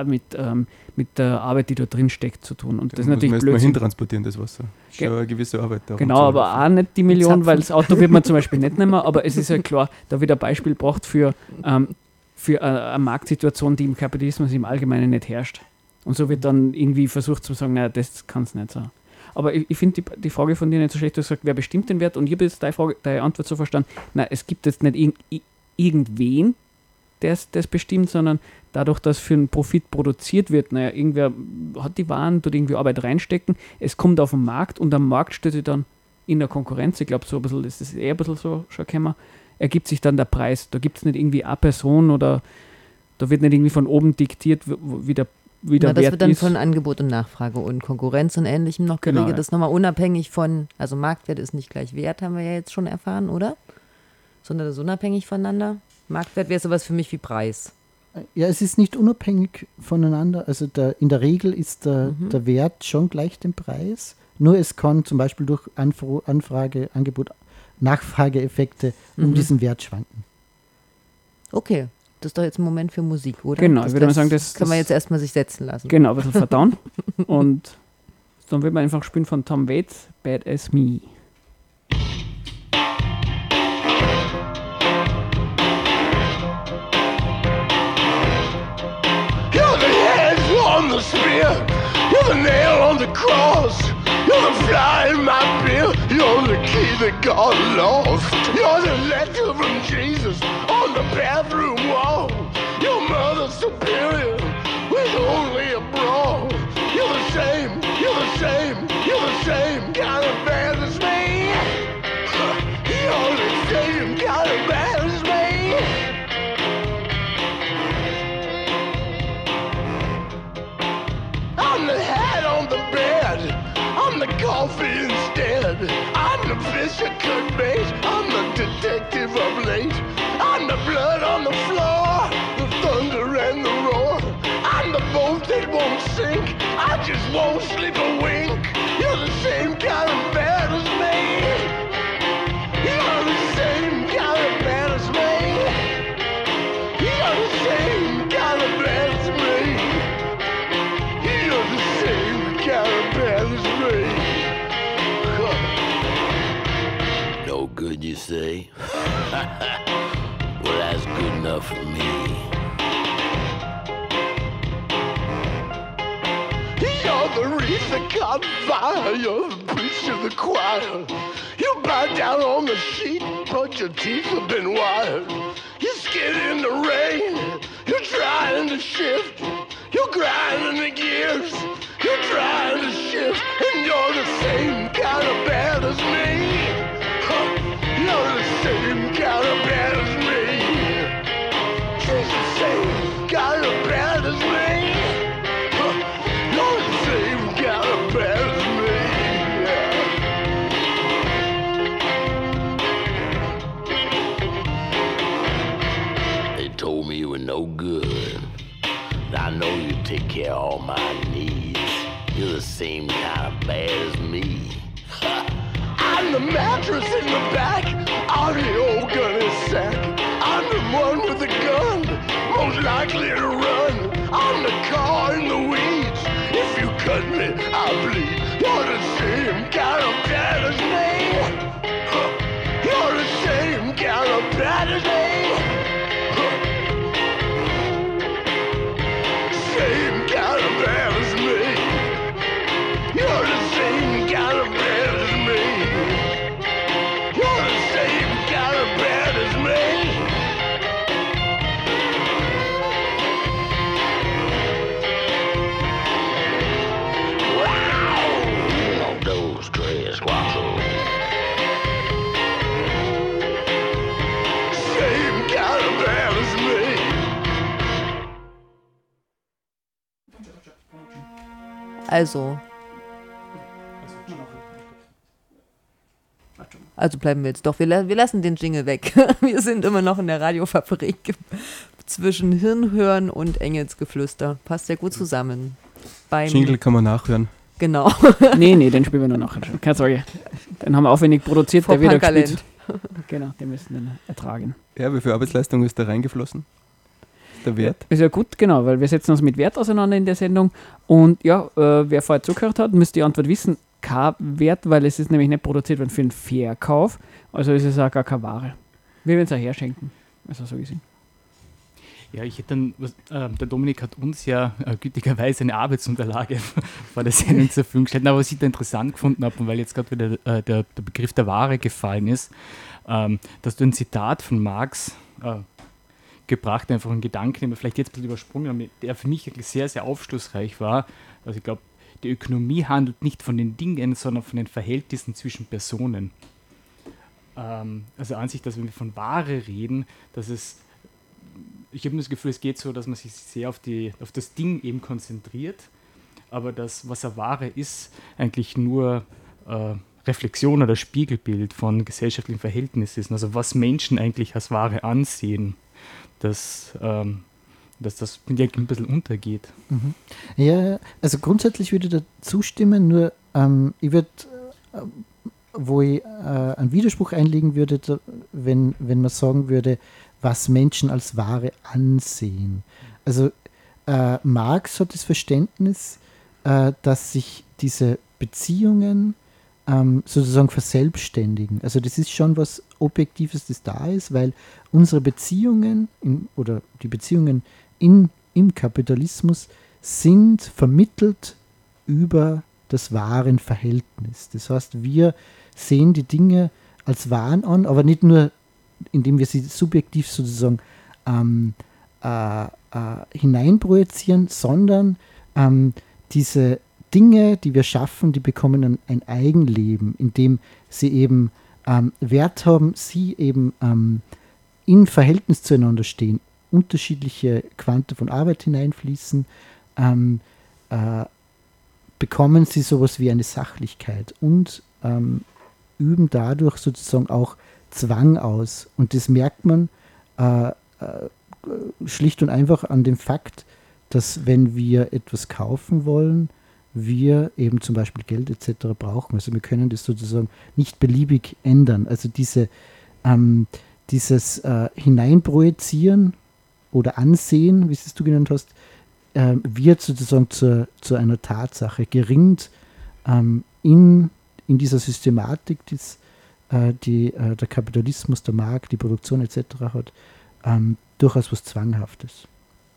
[SPEAKER 1] mit, ähm, mit der Arbeit, die da drin steckt, zu tun? Und das ist natürlich Blödsinn.
[SPEAKER 4] hintransportieren, das Wasser. Ist schon eine gewisse Arbeit. da
[SPEAKER 1] Genau, aber auch nicht die Million, weil das Auto wird man zum Beispiel nicht nehmen, aber es ist ja klar, da wird ein Beispiel gebracht für, ähm, für eine, eine Marktsituation, die im Kapitalismus im Allgemeinen nicht herrscht. Und so wird dann irgendwie versucht zu sagen, naja, das kann es nicht sein. Aber ich, ich finde die, die Frage von dir nicht so schlecht, du hast gesagt, wer bestimmt den Wert? Und ich habe jetzt deine, Frage, deine Antwort so verstanden, na, es gibt jetzt nicht irg irgendwen, der das bestimmt, sondern dadurch, dass für einen Profit produziert wird, naja, irgendwer hat die Waren, tut irgendwie Arbeit reinstecken, es kommt auf den Markt und am Markt steht sie dann in der Konkurrenz, ich glaube, so ein bisschen, das ist eher ein bisschen so schon gekommen, ergibt sich dann der Preis. Da gibt es nicht irgendwie eine Person oder da wird nicht irgendwie von oben diktiert, wie der, wie der
[SPEAKER 2] Na, das
[SPEAKER 1] Wert
[SPEAKER 2] wird dann
[SPEAKER 1] ist.
[SPEAKER 2] von Angebot und Nachfrage und Konkurrenz und Ähnlichem noch
[SPEAKER 1] Genau,
[SPEAKER 2] geregelt.
[SPEAKER 1] ja.
[SPEAKER 2] Das ist nochmal unabhängig von, also Marktwert ist nicht gleich Wert, haben wir ja jetzt schon erfahren, oder? Sondern das ist unabhängig voneinander. Marktwert wäre sowas für mich wie Preis.
[SPEAKER 3] Ja, es ist nicht unabhängig voneinander. Also der, in der Regel ist der,
[SPEAKER 2] Mhm.
[SPEAKER 3] der Wert schon gleich dem Preis. Nur es kann zum Beispiel durch Anfrage, Angebot, Nachfrageeffekte um
[SPEAKER 2] Mhm.
[SPEAKER 3] diesen Wert schwanken.
[SPEAKER 2] Okay, das ist doch jetzt ein Moment für Musik, oder?
[SPEAKER 1] Genau,
[SPEAKER 2] das
[SPEAKER 1] ich würde mal sagen, das-
[SPEAKER 2] kann man
[SPEAKER 1] das-
[SPEAKER 2] jetzt erstmal sich setzen lassen.
[SPEAKER 1] Genau, ein bisschen verdauen. und dann wird man einfach spielen von Tom Waits, Bad as Me.
[SPEAKER 9] You're the head on the spear. You're the nail on the cross. You're the fly in my beer. You're the key that got lost. You're the letter from Jesus on the bathroom wall. Your mother superior with only a brawl. You're the same, you're the same, you're the same kind of man as me. You're the same kind of man as me. I'm the head on the bed. I'm the coffee I'm the fish that could bait. I'm the detective of late. I'm the blood on the floor, the thunder and the roar. I'm the boat that won't sink. I
[SPEAKER 6] just won't slip a well, that's good enough for me.
[SPEAKER 9] You're the wreath that caught fire. You're the preacher of the choir. You bow down on the sheet, but your teeth have been wired. You skid in the rain. You're trying to shift. You're grinding the gears. You're trying to shift, and you're the same kind of bad as me. Huh. You're the same
[SPEAKER 6] no good. I know you take care of all my needs. You're the same
[SPEAKER 2] Also. Also bleiben wir jetzt doch. Wir, wir lassen den Jingle weg. Wir sind immer noch in der Radiofabrik zwischen Hirnhören und Engelsgeflüster. Passt ja gut zusammen. Beim,
[SPEAKER 4] Jingle kann man nachhören.
[SPEAKER 2] Genau.
[SPEAKER 1] nee, nee, den spielen wir nur nachher schon. Keine Sorge. Den haben wir aufwendig produziert,
[SPEAKER 2] Vor
[SPEAKER 1] der gespielt. Genau, den müssen wir dann ertragen.
[SPEAKER 4] Ja, wie viel Arbeitsleistung ist da reingeflossen? Ist der Wert?
[SPEAKER 1] Ist ja gut, genau, weil wir setzen uns mit Wert auseinander in der Sendung. Und ja, äh, wer vorher zugehört hat, müsste die Antwort wissen. Kein Wert, weil es ist nämlich nicht produziert worden für den Verkauf. Also ist es auch gar keine Ware. Wir werden es auch herschenken. Also so gesehen.
[SPEAKER 5] Ja, ich hätte dann, was, äh, der Dominik hat uns ja äh, gütigerweise eine Arbeitsunterlage vor der Sendung zur Verfügung gestellt, aber was ich da interessant gefunden habe, und weil jetzt gerade wieder äh, der, der Begriff der Ware gefallen ist, ähm, dass du ein Zitat von Marx äh, gebracht, einfach einen Gedanken, den wir vielleicht jetzt ein bisschen übersprungen haben, der für mich sehr, sehr aufschlussreich war. Also ich glaube, die Ökonomie handelt nicht von den Dingen, sondern von den Verhältnissen zwischen Personen. Ähm, also an sich, dass wenn wir von Ware reden, dass es ich habe das Gefühl, es geht so, dass man sich sehr auf, die, auf das Ding eben konzentriert, aber das, was eine Ware ist, eigentlich nur äh, Reflexion oder Spiegelbild von gesellschaftlichen Verhältnissen ist. Also was Menschen eigentlich als Ware ansehen, dass, ähm, dass das ein bisschen untergeht.
[SPEAKER 3] Mhm. Ja, also grundsätzlich würde ich da zustimmen, nur ähm, ich würde, äh, wo ich äh, einen Widerspruch einlegen würde, da, wenn, wenn man sagen würde, was Menschen als Ware ansehen. Also äh, Marx hat das Verständnis, äh, dass sich diese Beziehungen ähm, sozusagen verselbstständigen. Also das ist schon was Objektives, das da ist, weil unsere Beziehungen in, oder die Beziehungen in, im Kapitalismus sind vermittelt über das wahren Verhältnis. Das heißt, wir sehen die Dinge als Waren an, aber nicht nur, indem wir sie subjektiv sozusagen ähm, äh, äh, hineinprojizieren, sondern ähm, diese Dinge, die wir schaffen, die bekommen ein, ein Eigenleben, indem sie eben ähm, Wert haben, sie eben ähm, in Verhältnis zueinander stehen, unterschiedliche Quante von Arbeit hineinfließen, ähm, äh, bekommen sie sowas wie eine Sachlichkeit und ähm, üben dadurch sozusagen auch Zwang aus. Und das merkt man äh, äh, schlicht und einfach an dem Fakt, dass wenn wir etwas kaufen wollen, wir eben zum Beispiel Geld etc. brauchen. Also wir können das sozusagen nicht beliebig ändern. Also diese, ähm, dieses äh, Hineinprojizieren oder Ansehen, wie es du genannt hast, äh, wird sozusagen zur, zu einer Tatsache, geringt ähm, in, in dieser Systematik, die äh, die, äh, der Kapitalismus, der Markt, die Produktion etc. hat, ähm, durchaus was Zwanghaftes.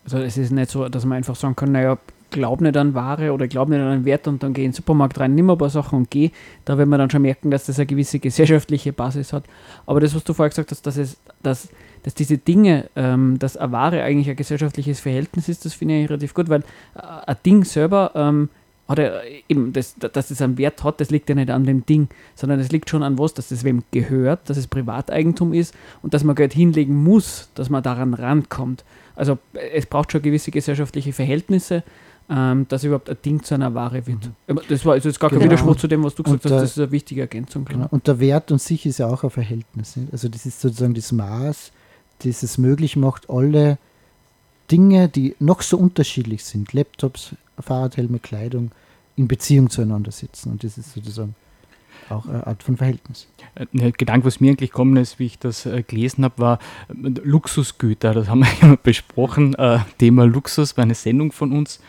[SPEAKER 1] Also es ist nicht so, dass man einfach sagen kann, naja, glaub nicht an Ware oder glaub nicht an einen Wert und dann geh in den Supermarkt rein, nimm ein paar Sachen und geh. Da wird man dann schon merken, dass das eine gewisse gesellschaftliche Basis hat. Aber das, was du vorher gesagt hast, dass, es, dass, dass diese Dinge, ähm, dass eine Ware eigentlich ein gesellschaftliches Verhältnis ist, das finde ich relativ gut, weil äh, ein Ding selber ähm, hat er eben, das, dass es einen Wert hat, das liegt ja nicht an dem Ding, sondern es liegt schon an was, dass es wem gehört, dass es Privateigentum ist und dass man Geld hinlegen muss, dass man daran rankommt. Also es braucht schon gewisse gesellschaftliche Verhältnisse, ähm, dass überhaupt ein Ding zu einer Ware wird. Mhm. Das war also jetzt gar kein genau. Widerspruch zu dem, was du gesagt hast, das ist eine wichtige Ergänzung.
[SPEAKER 3] Genau. Und der Wert und sich ist ja auch ein Verhältnis. Nicht? Also das ist sozusagen das Maß, das es möglich macht, alle Dinge, die noch so unterschiedlich sind, Laptops, Fahrradhelme, Kleidung, in Beziehung zueinander sitzen. Und das ist sozusagen auch eine Art von Verhältnis.
[SPEAKER 5] Ein Gedanke, was mir eigentlich gekommen ist, wie ich das äh, gelesen habe, war äh, Luxusgüter. Das haben wir ja besprochen. Äh, Thema Luxus war eine Sendung von uns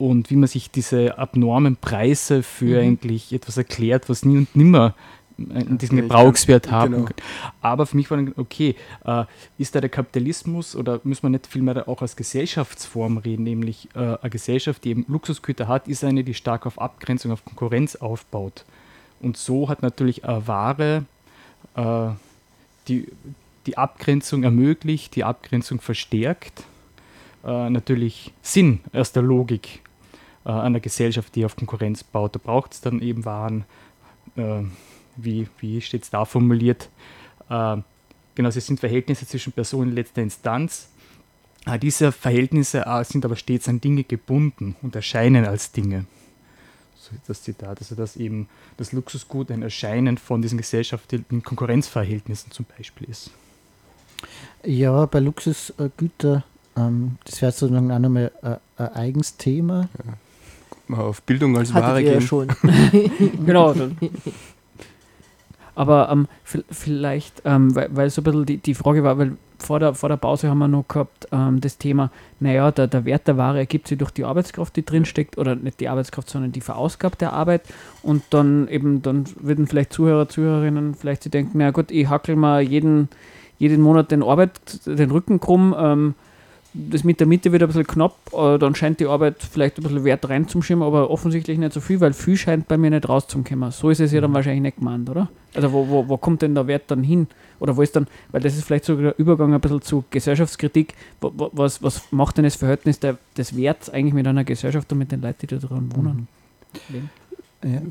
[SPEAKER 5] und wie man sich diese abnormen Preise für mhm. eigentlich etwas erklärt, was nie und nimmer diesen Gebrauchswert haben. Genau. Aber für mich war dann, okay, äh, ist da der Kapitalismus oder müssen wir nicht vielmehr auch als Gesellschaftsform reden, nämlich äh, eine Gesellschaft, die eben Luxusgüter hat, ist eine, die stark auf Abgrenzung, auf Konkurrenz aufbaut. Und so hat natürlich eine Ware äh, die, die Abgrenzung ermöglicht, die Abgrenzung verstärkt, natürlich Sinn aus der Logik äh, einer Gesellschaft, die auf Konkurrenz baut. Da braucht es dann eben Waren, äh, wie, wie steht es da formuliert? Äh, genau, es sind Verhältnisse zwischen Personen in letzter Instanz. Äh, diese Verhältnisse äh, sind aber stets an Dinge gebunden und erscheinen als Dinge. So ist das Zitat. Also, dass eben das Luxusgut ein Erscheinen von diesen gesellschaftlichen Konkurrenzverhältnissen zum Beispiel ist.
[SPEAKER 3] Ja, bei Luxusgütern, ähm, das wäre sozusagen auch nochmal ein, ein eigenes Thema. Ja
[SPEAKER 4] mal auf Bildung als Hattet Ware gehen. Ja
[SPEAKER 1] schon. genau. Aber ähm, vielleicht, ähm, weil, weil, so ein bisschen die, die Frage war, weil vor der, vor der Pause haben wir noch gehabt ähm, das Thema, naja, der, der Wert der Ware ergibt sich durch die Arbeitskraft, die drinsteckt, oder nicht die Arbeitskraft, sondern die verausgabte Arbeit. Und dann eben, dann würden vielleicht Zuhörer, Zuhörerinnen vielleicht sich denken, na gut, ich hackel mal jeden, jeden Monat den Arbeit, den Rücken krumm, ähm, das mit der Mitte wird ein bisschen knapp, äh, dann scheint die Arbeit vielleicht ein bisschen Wert reinzuschimmen, aber offensichtlich nicht so viel, weil viel scheint bei mir nicht rauszukommen. So ist es ja dann mhm. wahrscheinlich nicht gemeint, oder? Also wo, wo, wo kommt denn der Wert dann hin? Oder wo ist dann, weil das ist vielleicht sogar der Übergang ein bisschen zu Gesellschaftskritik, wo, was, was macht denn das Verhältnis der, des Werts eigentlich mit einer Gesellschaft und mit den Leuten, die da dran wohnen?
[SPEAKER 3] Mhm. Ja.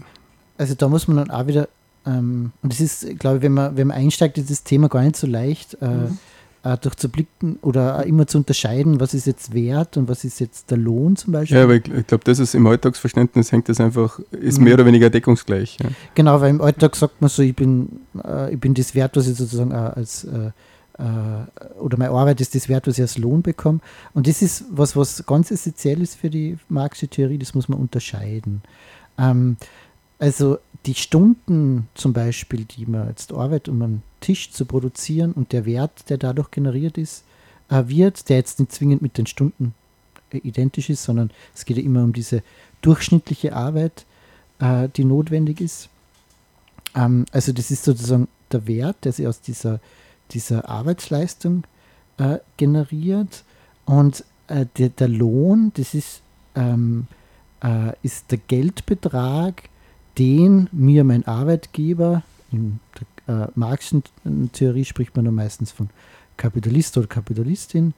[SPEAKER 3] Also da muss man dann auch wieder, ähm, und das ist, glaube ich, wenn man, wenn man einsteigt, ist das Thema gar nicht so leicht. Äh, mhm äh, durchzublicken oder immer zu unterscheiden, was ist jetzt Wert und was ist jetzt der Lohn zum Beispiel.
[SPEAKER 4] Ja, aber ich, ich glaube, das ist im Alltagsverständnis hängt das einfach, ist mhm. mehr oder weniger deckungsgleich. Ja.
[SPEAKER 3] Genau, weil im Alltag sagt man so, ich bin, äh, ich bin das Wert, was ich sozusagen äh, als äh, äh, oder meine Arbeit ist das Wert, was ich als Lohn bekomme. Und das ist was, was ganz essentiell ist für die Marxische Theorie, das muss man unterscheiden. Ähm, also die Stunden zum Beispiel, die man jetzt arbeitet, um einen Tisch zu produzieren und der Wert, der dadurch generiert ist, äh, wird, der jetzt nicht zwingend mit den Stunden äh, identisch ist, sondern es geht ja immer um diese durchschnittliche Arbeit, äh, die notwendig ist. Ähm, also das ist sozusagen der Wert, der sich aus dieser, dieser Arbeitsleistung generiert und der, der Lohn, das ist, ähm, äh, ist der Geldbetrag, den mir mein Arbeitgeber, in der äh, Marxischen Theorie spricht man dann meistens von Kapitalist oder Kapitalistin,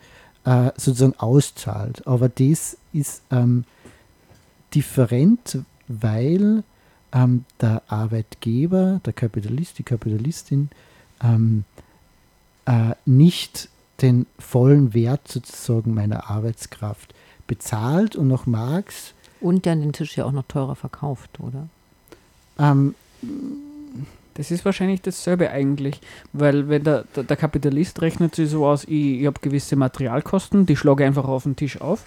[SPEAKER 3] äh, sozusagen auszahlt. Aber das ist ähm, different, weil ähm, der Arbeitgeber, der Kapitalist, die Kapitalistin ähm, äh, nicht den vollen Wert sozusagen meiner Arbeitskraft bezahlt und nach Marx
[SPEAKER 2] Und dann den Tisch ja auch noch teurer verkauft, oder?
[SPEAKER 3] Ähm,
[SPEAKER 1] Das ist wahrscheinlich dasselbe eigentlich, weil wenn der, der, der Kapitalist rechnet sich so aus, ich, ich habe gewisse Materialkosten, die schlage einfach auf den Tisch auf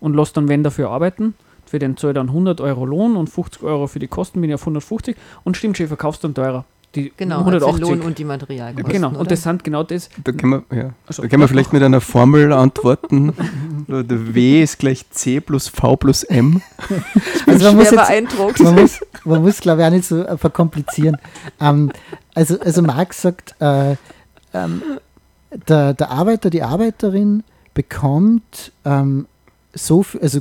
[SPEAKER 1] und lasse dann wen dafür arbeiten. Für den zahle dann 100 Euro Lohn und 50 Euro für die Kosten, bin ich auf 150 und stimmt schon, ich verkaufst dann teurer. Die
[SPEAKER 2] Genau, als den
[SPEAKER 1] 180.
[SPEAKER 2] Lohn und die Materialkosten.
[SPEAKER 1] genau,
[SPEAKER 2] oder?
[SPEAKER 1] und das sind genau das.
[SPEAKER 4] Da können wir, ja.
[SPEAKER 1] Also,
[SPEAKER 4] da können wir vielleicht mit einer Formel antworten. der W ist gleich C plus V plus M.
[SPEAKER 3] also man muss,
[SPEAKER 2] Schwer
[SPEAKER 3] jetzt,
[SPEAKER 2] beeindruckt.
[SPEAKER 3] man muss, man muss glaube ich, auch nicht so äh, verkomplizieren. ähm, also, also Marx sagt, äh, ähm, der, der Arbeiter, die Arbeiterin bekommt ähm, so viel, also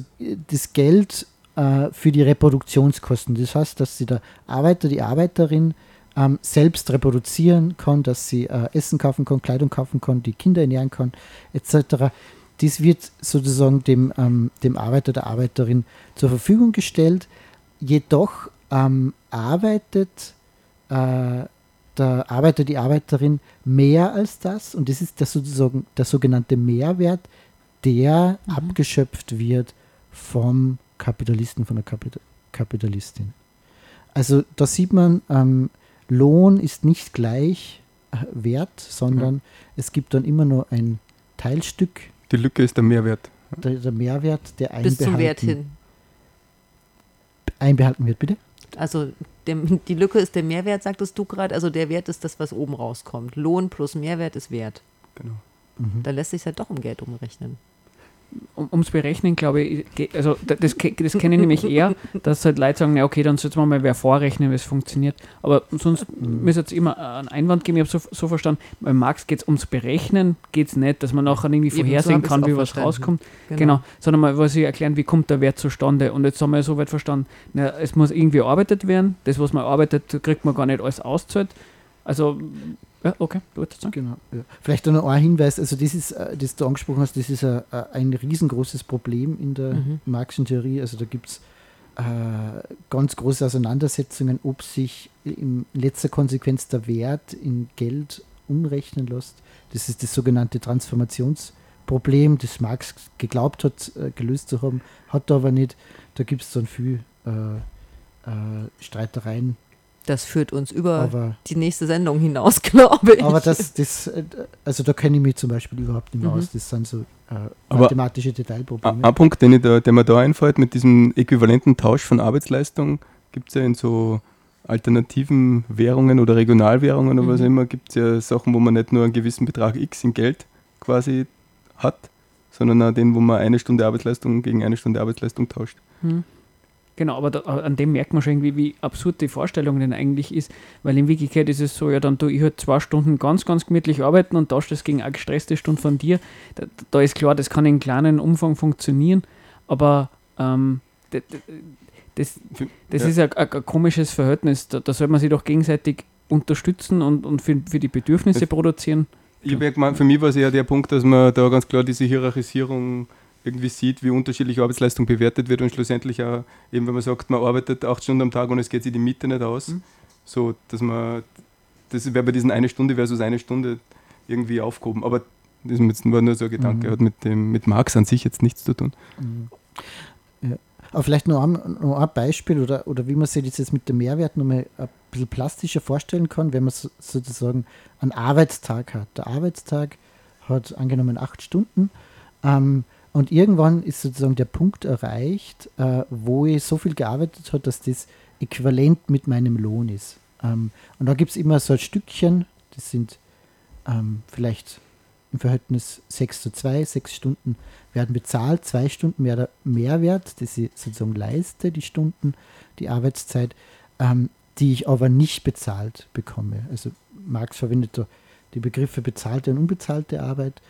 [SPEAKER 3] das Geld äh, für die Reproduktionskosten. Das heißt, dass sie der Arbeiter, die Arbeiterin ähm, selbst reproduzieren kann, dass sie äh, Essen kaufen kann, Kleidung kaufen kann, die Kinder ernähren kann, etc. Dies wird sozusagen dem, ähm, dem Arbeiter, der Arbeiterin zur Verfügung gestellt. Jedoch ähm, arbeitet äh, der Arbeiter, die Arbeiterin mehr als das und das ist der sozusagen der sogenannte Mehrwert, der abgeschöpft wird vom Kapitalisten, von der Kapita Kapitalistin. Also da sieht man, ähm, Lohn ist nicht gleich äh, Wert, sondern es gibt dann immer nur ein Teilstück,
[SPEAKER 4] Die Lücke ist der Mehrwert.
[SPEAKER 3] der, der Mehrwert, der
[SPEAKER 2] Bis zum Wert
[SPEAKER 3] einbehalten,
[SPEAKER 2] hin.
[SPEAKER 3] einbehalten wird, bitte.
[SPEAKER 2] Also dem, die Lücke ist der Mehrwert, sagtest du gerade. Also der Wert ist das, was oben rauskommt. Lohn plus Mehrwert ist Wert.
[SPEAKER 4] Genau.
[SPEAKER 3] Mhm.
[SPEAKER 2] Da lässt sich ja doch um Geld umrechnen.
[SPEAKER 1] Um, ums Berechnen, glaube ich, also da- das, das kenne ich nämlich eher, dass halt Leute sagen, na okay, dann sollten wir mal wer vorrechnen, wie es funktioniert. Aber sonst müsste es immer einen Einwand geben, ich habe so, so verstanden, bei Marx geht es ums Berechnen, geht es nicht, dass man nachher irgendwie
[SPEAKER 2] Eben, so
[SPEAKER 1] vorhersehen
[SPEAKER 2] ich's
[SPEAKER 1] kann, wie was rauskommt. Genau. sondern mal, was ich erklären, wie kommt der Wert zustande. Und jetzt haben wir so weit verstanden, na, es muss irgendwie erarbeitet werden, das, was man arbeitet, kriegt man gar nicht alles auszahlt. Also, ja, okay, du sagen.
[SPEAKER 3] Genau. Ja. Vielleicht noch ein Hinweis, also das ist, äh, das du angesprochen hast, das ist ein, ein riesengroßes Problem in der
[SPEAKER 2] Mhm.
[SPEAKER 3] Marxischen Theorie. Also da gibt es äh, ganz große Auseinandersetzungen, ob sich in letzter Konsequenz der Wert in Geld umrechnen lässt. Das ist das sogenannte Transformationsproblem, das Marx geglaubt hat, äh, gelöst zu haben, hat er aber nicht. Da gibt es dann viel äh, äh, Streitereien.
[SPEAKER 2] Das führt uns über
[SPEAKER 3] Aber
[SPEAKER 2] die nächste Sendung hinaus, glaube ich.
[SPEAKER 3] aber das, das, äh, also da kenne ich mich zum Beispiel überhaupt nicht mehr
[SPEAKER 2] Mhm.
[SPEAKER 3] aus. Das sind so äh,
[SPEAKER 4] Aber-
[SPEAKER 3] mathematische
[SPEAKER 4] Ein
[SPEAKER 3] Detailprobleme.
[SPEAKER 4] ein Punkt, den ich da, der mir da einfällt, mit diesem äquivalenten Tausch von Arbeitsleistung, gibt es ja in so alternativen Währungen oder Regionalwährungen oder was
[SPEAKER 2] Mhm.
[SPEAKER 4] auch immer, gibt es ja Sachen, wo man nicht nur einen gewissen Betrag X in Geld quasi hat, sondern auch den, wo man eine Stunde Arbeitsleistung gegen eine Stunde Arbeitsleistung tauscht.
[SPEAKER 1] Hm. Genau, aber da, an dem merkt man schon irgendwie, wie absurd die Vorstellung denn eigentlich ist, weil in Wirklichkeit ist es so, ja, dann tu ich halt zwei Stunden ganz, ganz gemütlich arbeiten und tausche das gegen eine gestresste Stunde von dir. Da, da ist klar, das kann in kleinen Umfang funktionieren, aber ähm, das,
[SPEAKER 4] Für-
[SPEAKER 1] das
[SPEAKER 4] ja.
[SPEAKER 1] ist ein, ein, ein komisches Verhältnis. Da, da soll man sich doch gegenseitig unterstützen und, und für, für die Bedürfnisse
[SPEAKER 4] Das-
[SPEAKER 1] produzieren.
[SPEAKER 4] Ich hab ja gemeint, für mich war es eher der Punkt, dass man da ganz klar diese Hierarchisierung irgendwie sieht, wie unterschiedlich Arbeitsleistung bewertet wird und schlussendlich auch, eben wenn man sagt, man arbeitet acht Stunden am Tag und es geht sich die Miete nicht aus,
[SPEAKER 1] Mhm.
[SPEAKER 4] so dass man, das wäre bei diesen eine Stunde versus eine Stunde irgendwie aufgehoben. Aber das war nur so ein Gedanke,
[SPEAKER 3] Mhm.
[SPEAKER 4] hat mit dem mit Marx an sich jetzt nichts zu tun.
[SPEAKER 3] Mhm. Ja. Aber vielleicht noch ein, noch ein Beispiel oder, oder wie man sich das jetzt mit dem Mehrwert nochmal ein bisschen plastischer vorstellen kann, wenn man so, sozusagen einen Arbeitstag hat. Der Arbeitstag hat angenommen acht Stunden ähm, und irgendwann ist sozusagen der Punkt erreicht, äh, wo ich so viel gearbeitet habe, dass das äquivalent mit meinem Lohn ist. Ähm, und da gibt es immer so ein Stückchen, das sind ähm, vielleicht im Verhältnis 6 zu 2, 6 Stunden werden bezahlt, zwei Stunden mehr der Mehrwert, das ich sozusagen leiste, die Stunden, die Arbeitszeit, ähm, die ich aber nicht bezahlt bekomme. Also Marx verwendet da die Begriffe bezahlte und unbezahlte Arbeit.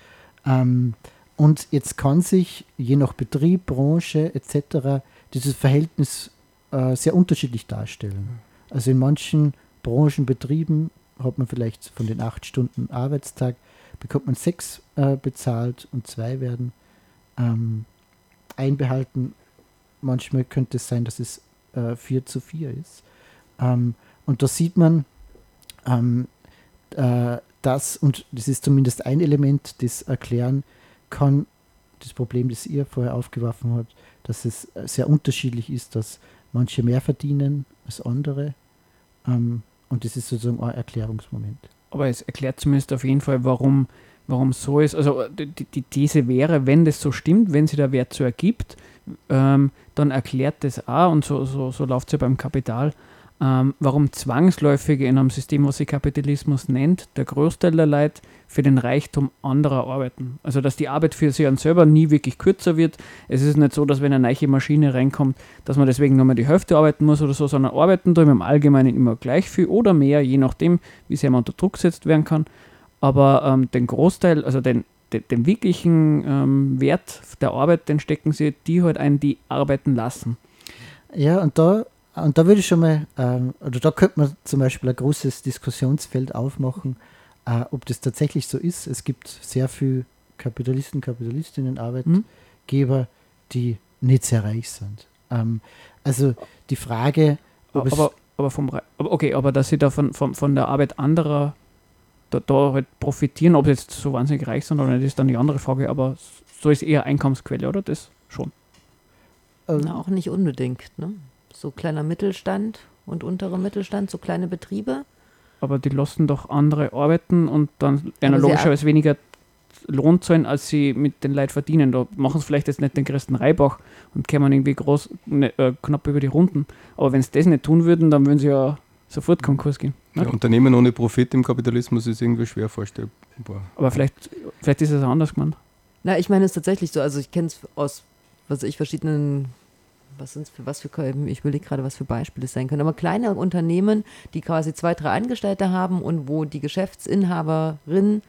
[SPEAKER 3] Ähm, und jetzt kann sich je nach Betrieb, Branche etc. dieses Verhältnis äh, sehr unterschiedlich darstellen. Also in manchen Branchen, Betrieben hat man vielleicht von den acht Stunden Arbeitstag bekommt man sechs äh, bezahlt und zwei werden ähm, einbehalten. Manchmal könnte es sein, dass es äh, 4 zu 4 ist. Ähm, und da sieht man, ähm, äh, dass, und das ist zumindest ein Element, das erklären kann, das Problem, das ihr vorher aufgeworfen habt, dass es sehr unterschiedlich ist, dass manche mehr verdienen als andere. Ähm, und das ist sozusagen ein Erklärungsmoment.
[SPEAKER 1] Aber es erklärt zumindest auf jeden Fall, warum, warum so ist. Also die, die These wäre, wenn das so stimmt, wenn sich der Wert so ergibt, ähm, dann erklärt das auch, und so, so, so läuft es ja beim Kapital, ähm, warum zwangsläufig in einem System, was sich Kapitalismus nennt, der Großteil der Leute für den Reichtum anderer arbeiten. Also dass die Arbeit für sie an selber nie wirklich kürzer wird. Es ist nicht so, dass wenn eine neue Maschine reinkommt, dass man deswegen nur mal die Hälfte arbeiten muss oder so, sondern arbeiten tun im Allgemeinen immer gleich viel oder mehr, je nachdem, wie sehr man unter Druck gesetzt werden kann. Aber ähm, den Großteil, also den, den, den wirklichen ähm, Wert der Arbeit, den stecken sie die halt ein, die arbeiten lassen.
[SPEAKER 3] Ja, und da und da würde ich schon mal, ähm, oder da könnte man zum Beispiel ein großes Diskussionsfeld aufmachen, äh, ob das tatsächlich so ist. Es gibt sehr viele Kapitalisten, Kapitalistinnen, Arbeitgeber, mhm. die nicht sehr reich sind. Ähm, also die Frage,
[SPEAKER 1] ob aber, aber vom aber okay, aber dass sie da von, von, von der Arbeit anderer da, da halt profitieren, ob sie jetzt so wahnsinnig reich sind oder nicht, ist dann die andere Frage, aber so ist eher Einkommensquelle, oder? Das schon.
[SPEAKER 2] Na, auch nicht unbedingt, ne? So kleiner Mittelstand und unterer Mittelstand, so kleine Betriebe.
[SPEAKER 1] Aber die lassen doch andere arbeiten und dann werden logischerweise weniger Lohn zahlen, als sie mit den Leuten verdienen. Da machen sie vielleicht jetzt nicht den größten Reibach und kommen irgendwie groß, ne, äh, knapp über die Runden. Aber wenn sie das nicht tun würden, dann würden sie ja sofort Konkurs gehen.
[SPEAKER 4] Ne? Ja, Unternehmen ohne Profit im Kapitalismus ist irgendwie schwer vorstellbar.
[SPEAKER 1] Aber vielleicht, vielleicht ist es anders gemeint.
[SPEAKER 2] Na, ich meine es tatsächlich so. Also ich kenne es aus, was ich, verschiedenen was sind für was für ich überlege gerade, was für Beispiele es sein können. Aber kleine Unternehmen, die quasi zwei, drei Angestellte haben und wo die Geschäftsinhaberin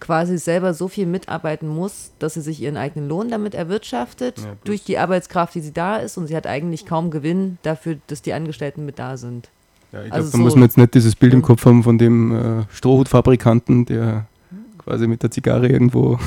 [SPEAKER 2] quasi selber so viel mitarbeiten muss, dass sie sich ihren eigenen Lohn damit erwirtschaftet, ja, durch die Arbeitskraft, die sie da ist, und sie hat eigentlich kaum Gewinn dafür, dass die Angestellten mit da sind.
[SPEAKER 4] Ja, ich also glaube, da so muss man jetzt nicht dieses Bild im Kopf haben von dem äh, Strohhutfabrikanten, der quasi mit der Zigarre irgendwo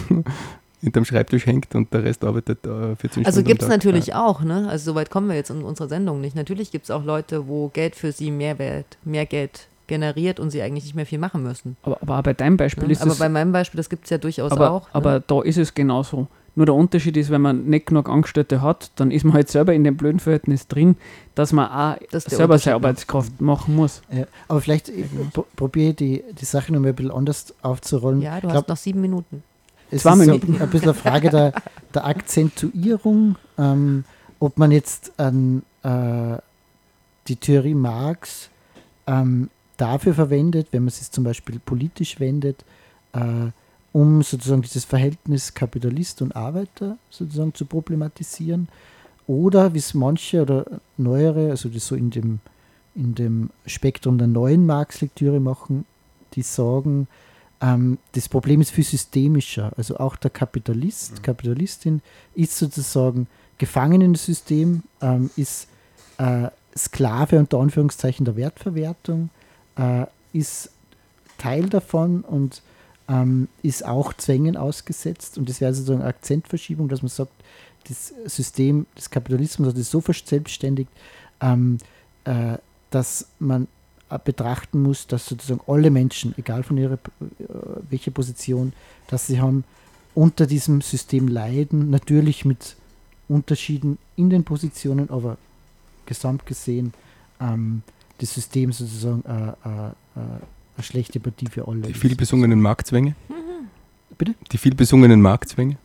[SPEAKER 4] hinterm Schreibtisch hängt und der Rest arbeitet äh, 14 Stunden.
[SPEAKER 2] Also gibt es natürlich ja. auch, ne? Also soweit kommen wir jetzt in unserer Sendung nicht. Natürlich gibt es auch Leute, wo Geld für sie mehr Wert, mehr Geld generiert und sie eigentlich nicht mehr viel machen müssen.
[SPEAKER 1] Aber, aber bei deinem Beispiel
[SPEAKER 2] ja,
[SPEAKER 1] ist
[SPEAKER 2] aber es. Aber bei meinem Beispiel, das gibt es ja durchaus
[SPEAKER 1] aber,
[SPEAKER 2] auch.
[SPEAKER 1] Ne? Aber da ist es genauso. Nur der Unterschied ist, wenn man nicht genug Angestellte hat, dann ist man halt selber in dem blöden Verhältnis drin, dass man auch das selber seine Arbeitskraft machen muss.
[SPEAKER 3] Ja, aber vielleicht probiere ich die, die Sache noch mal ein bisschen anders aufzurollen.
[SPEAKER 2] Ja, du Glaub, hast noch sieben Minuten
[SPEAKER 3] es Zwei ist Minuten. So ein bisschen eine Frage der, der Akzentuierung, ähm, ob man jetzt an äh, die Theorie Marx ähm, dafür verwendet, wenn man es zum Beispiel politisch wendet, äh, um sozusagen dieses Verhältnis Kapitalist und Arbeiter sozusagen zu problematisieren, oder wie es manche oder neuere, also das so in dem, in dem Spektrum der neuen Marx-Lektüre machen, die sagen, ähm, das Problem ist viel systemischer. Also auch der Kapitalist, mhm. Kapitalistin ist sozusagen gefangen in das System, ähm, ist äh, Sklave unter Anführungszeichen der Wertverwertung, äh, ist Teil davon und ähm, ist auch Zwängen ausgesetzt. Und das wäre sozusagen eine Akzentverschiebung, dass man sagt, das System des Kapitalismus hat es so verselbstständigt, ähm, äh, dass man betrachten muss, dass sozusagen alle Menschen, egal von ihrer äh, welche Position, dass sie haben, unter diesem System leiden, natürlich mit Unterschieden in den Positionen, aber gesamt gesehen ähm, das System sozusagen äh, äh, äh, eine schlechte Partie für alle.
[SPEAKER 4] Die viel besungenen Marktzwänge?
[SPEAKER 3] Mhm. Bitte?
[SPEAKER 4] Die viel besungenen Marktzwänge?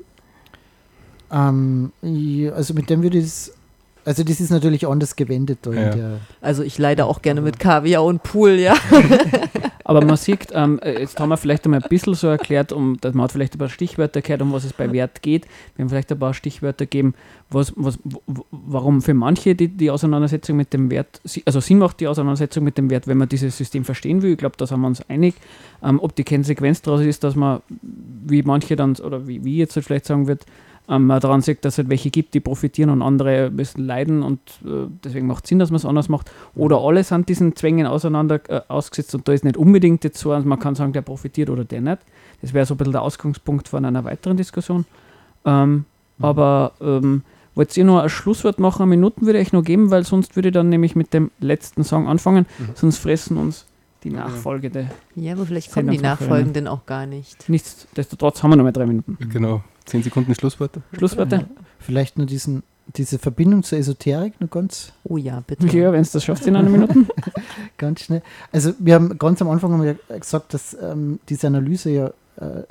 [SPEAKER 3] Ähm, ja, also mit dem würde ich es also das ist natürlich anders gewendet. Ja.
[SPEAKER 2] also ich leide auch gerne mit Kaviar und Pool, ja.
[SPEAKER 1] Aber man sieht, ähm, äh, jetzt haben wir vielleicht einmal ein bisschen so erklärt, um, dass man hat vielleicht ein paar Stichwörter gehört, um was es bei Wert geht. Wir haben vielleicht ein paar Stichwörter gegeben, was, was, warum für manche die, die Auseinandersetzung mit dem Wert, also Sinn macht die Auseinandersetzung mit dem Wert, wenn man dieses System verstehen will. Ich glaube, da sind wir uns einig. Ähm, ob die Konsequenz daraus ist, dass man, wie manche dann, oder wie, wie jetzt vielleicht sagen wird, ähm, man daran sieht, dass es halt welche gibt, die profitieren und andere ein bisschen leiden und äh, deswegen macht es Sinn, dass man es anders macht. Oder alle sind diesen Zwängen auseinander äh, ausgesetzt und da ist nicht unbedingt jetzt so, also man kann sagen, der profitiert oder der nicht. Das wäre so ein bisschen der Ausgangspunkt von einer weiteren Diskussion. Ähm, mhm. Aber ähm, wollt ihr noch ein Schlusswort machen? Minuten würde ich noch geben, weil sonst würde ich dann nämlich mit dem letzten Song anfangen, mhm. sonst fressen uns die nachfolgende.
[SPEAKER 2] Ja, aber vielleicht kommen die nachfolgenden auch gar nicht.
[SPEAKER 1] Nichtsdestotrotz haben wir noch mal drei Minuten.
[SPEAKER 4] Genau. Zehn Sekunden Schlussworte.
[SPEAKER 1] Schlussworte?
[SPEAKER 3] Vielleicht nur diesen, diese Verbindung zur Esoterik noch ganz,
[SPEAKER 2] Oh ja, bitte.
[SPEAKER 1] Ja, wenn es das schafft in einer Minute.
[SPEAKER 3] ganz schnell. Also wir haben ganz am Anfang haben wir ja gesagt, dass ähm, diese Analyse ja äh,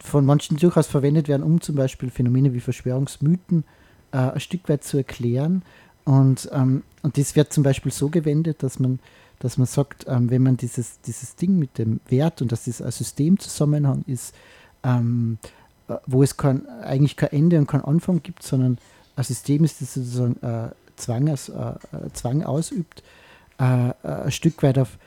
[SPEAKER 3] von manchen durchaus verwendet werden, um zum Beispiel Phänomene wie Verschwörungsmythen äh, ein Stück weit zu erklären. Und, ähm, und das wird zum Beispiel so gewendet, dass man, dass man sagt, ähm, wenn man dieses, dieses Ding mit dem Wert und dass das ein Systemzusammenhang ist, ähm, äh, wo es kein, eigentlich kein Ende und kein Anfang gibt, sondern ein System ist, das sozusagen äh, Zwang, äh, äh, Zwang ausübt, äh, äh, ein Stück weit auf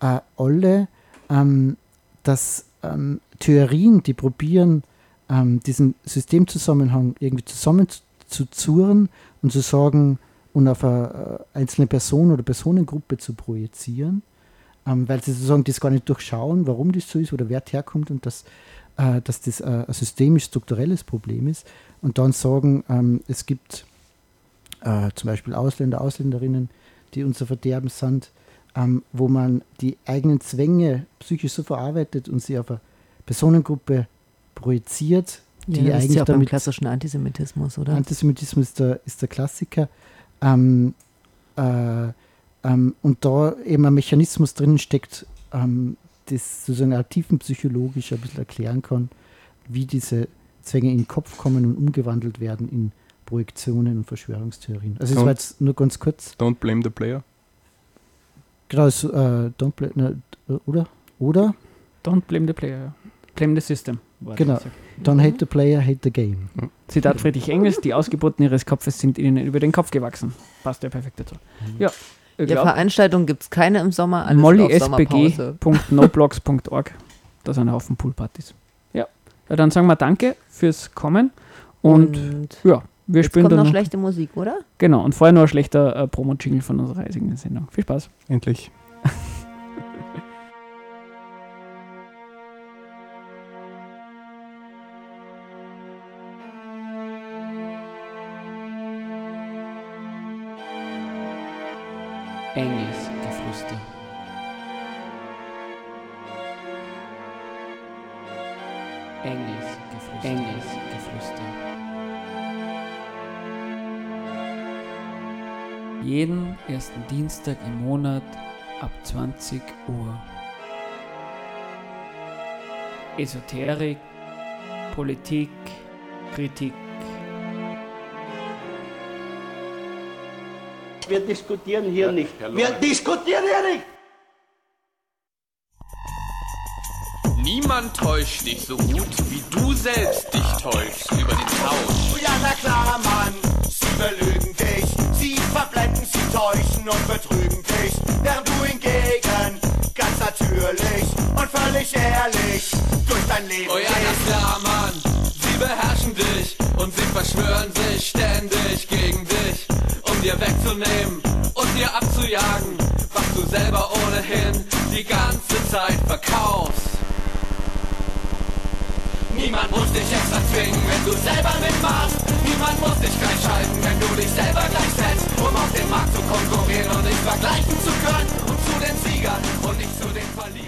[SPEAKER 3] äh, alle, ähm, dass ähm, Theorien, die probieren, ähm, diesen Systemzusammenhang irgendwie zusammenzuzurren und zu sagen und auf eine äh, einzelne Person oder Personengruppe zu projizieren, ähm, weil sie sozusagen das gar nicht durchschauen, warum das so ist oder wer herkommt und dass, äh, dass das äh, ein systemisch strukturelles Problem ist und dann sagen, ähm, es gibt äh, zum Beispiel Ausländer, Ausländerinnen, die unser Verderben sind, ähm, wo man die eigenen Zwänge psychisch so verarbeitet und sie auf eine Personengruppe projiziert,
[SPEAKER 2] Ja,
[SPEAKER 3] die
[SPEAKER 2] das ist
[SPEAKER 3] eigentlich
[SPEAKER 2] ja auch beim
[SPEAKER 3] damit
[SPEAKER 2] klassischen Antisemitismus, oder?
[SPEAKER 3] Antisemitismus ist der, ist der Klassiker. Ähm, äh, ähm, und da eben ein Mechanismus drin steckt, ähm, das sozusagen auch tiefenpsychologisch ein bisschen erklären kann, wie diese Zwänge in den Kopf kommen und umgewandelt werden in Projektionen und Verschwörungstheorien. Also das
[SPEAKER 4] Und-
[SPEAKER 3] war jetzt nur ganz kurz.
[SPEAKER 4] Don't blame the player.
[SPEAKER 3] Genau, so, äh, don't play, ne, oder? Oder?
[SPEAKER 1] Don't blame the player. Blame the system. war
[SPEAKER 3] Genau.
[SPEAKER 1] das.
[SPEAKER 3] Don't hate the player, hate the game.
[SPEAKER 1] Zitat Friedrich Engels, die Ausgeburten ihres Kopfes sind ihnen über den Kopf gewachsen. Passt ja perfekt dazu. Ja, ich
[SPEAKER 2] Ja, Veranstaltungen gibt es keine im Sommer, alles auf Sommerpause.
[SPEAKER 1] mollysbg.noblogs.org. Da sind ein Haufen Poolpartys. Ja. ja, dann sagen wir Danke fürs Kommen. Und,
[SPEAKER 2] Und
[SPEAKER 1] ja, wir
[SPEAKER 2] jetzt
[SPEAKER 1] spielen
[SPEAKER 2] kommt
[SPEAKER 1] dann
[SPEAKER 2] noch
[SPEAKER 1] noch,
[SPEAKER 2] schlechte Musik, oder?
[SPEAKER 1] Genau, und vorher noch ein schlechter äh, Promo-Jingle von unserer reisigen Sendung. Viel Spaß.
[SPEAKER 4] Endlich.
[SPEAKER 1] Dienstag im Monat ab 20 Uhr. Esoterik, Politik, Kritik.
[SPEAKER 10] Wir diskutieren hier nicht. Wir diskutieren hier nicht.
[SPEAKER 7] Niemand täuscht dich so gut, wie du selbst dich täuschst über den Tausch.
[SPEAKER 9] Ja, na klar, Mann, sie belügen täuschen und betrügen dich, während du hingegen ganz natürlich und völlig ehrlich durch dein Leben
[SPEAKER 7] Oh ja, na klar, Mann, sie beherrschen dich und sie verschwören sich ständig gegen dich, um dir wegzunehmen und dir abzujagen, was du selber ohnehin die ganze Zeit verkaufst. Niemand muss dich extra zwingen, wenn du selber mitmachst. Niemand muss dich gleich schalten, wenn du dich selber gleich setzt, um auf dem Markt zu konkurrieren und dich vergleichen zu können. Und zu den Siegern und nicht zu den Verlierern.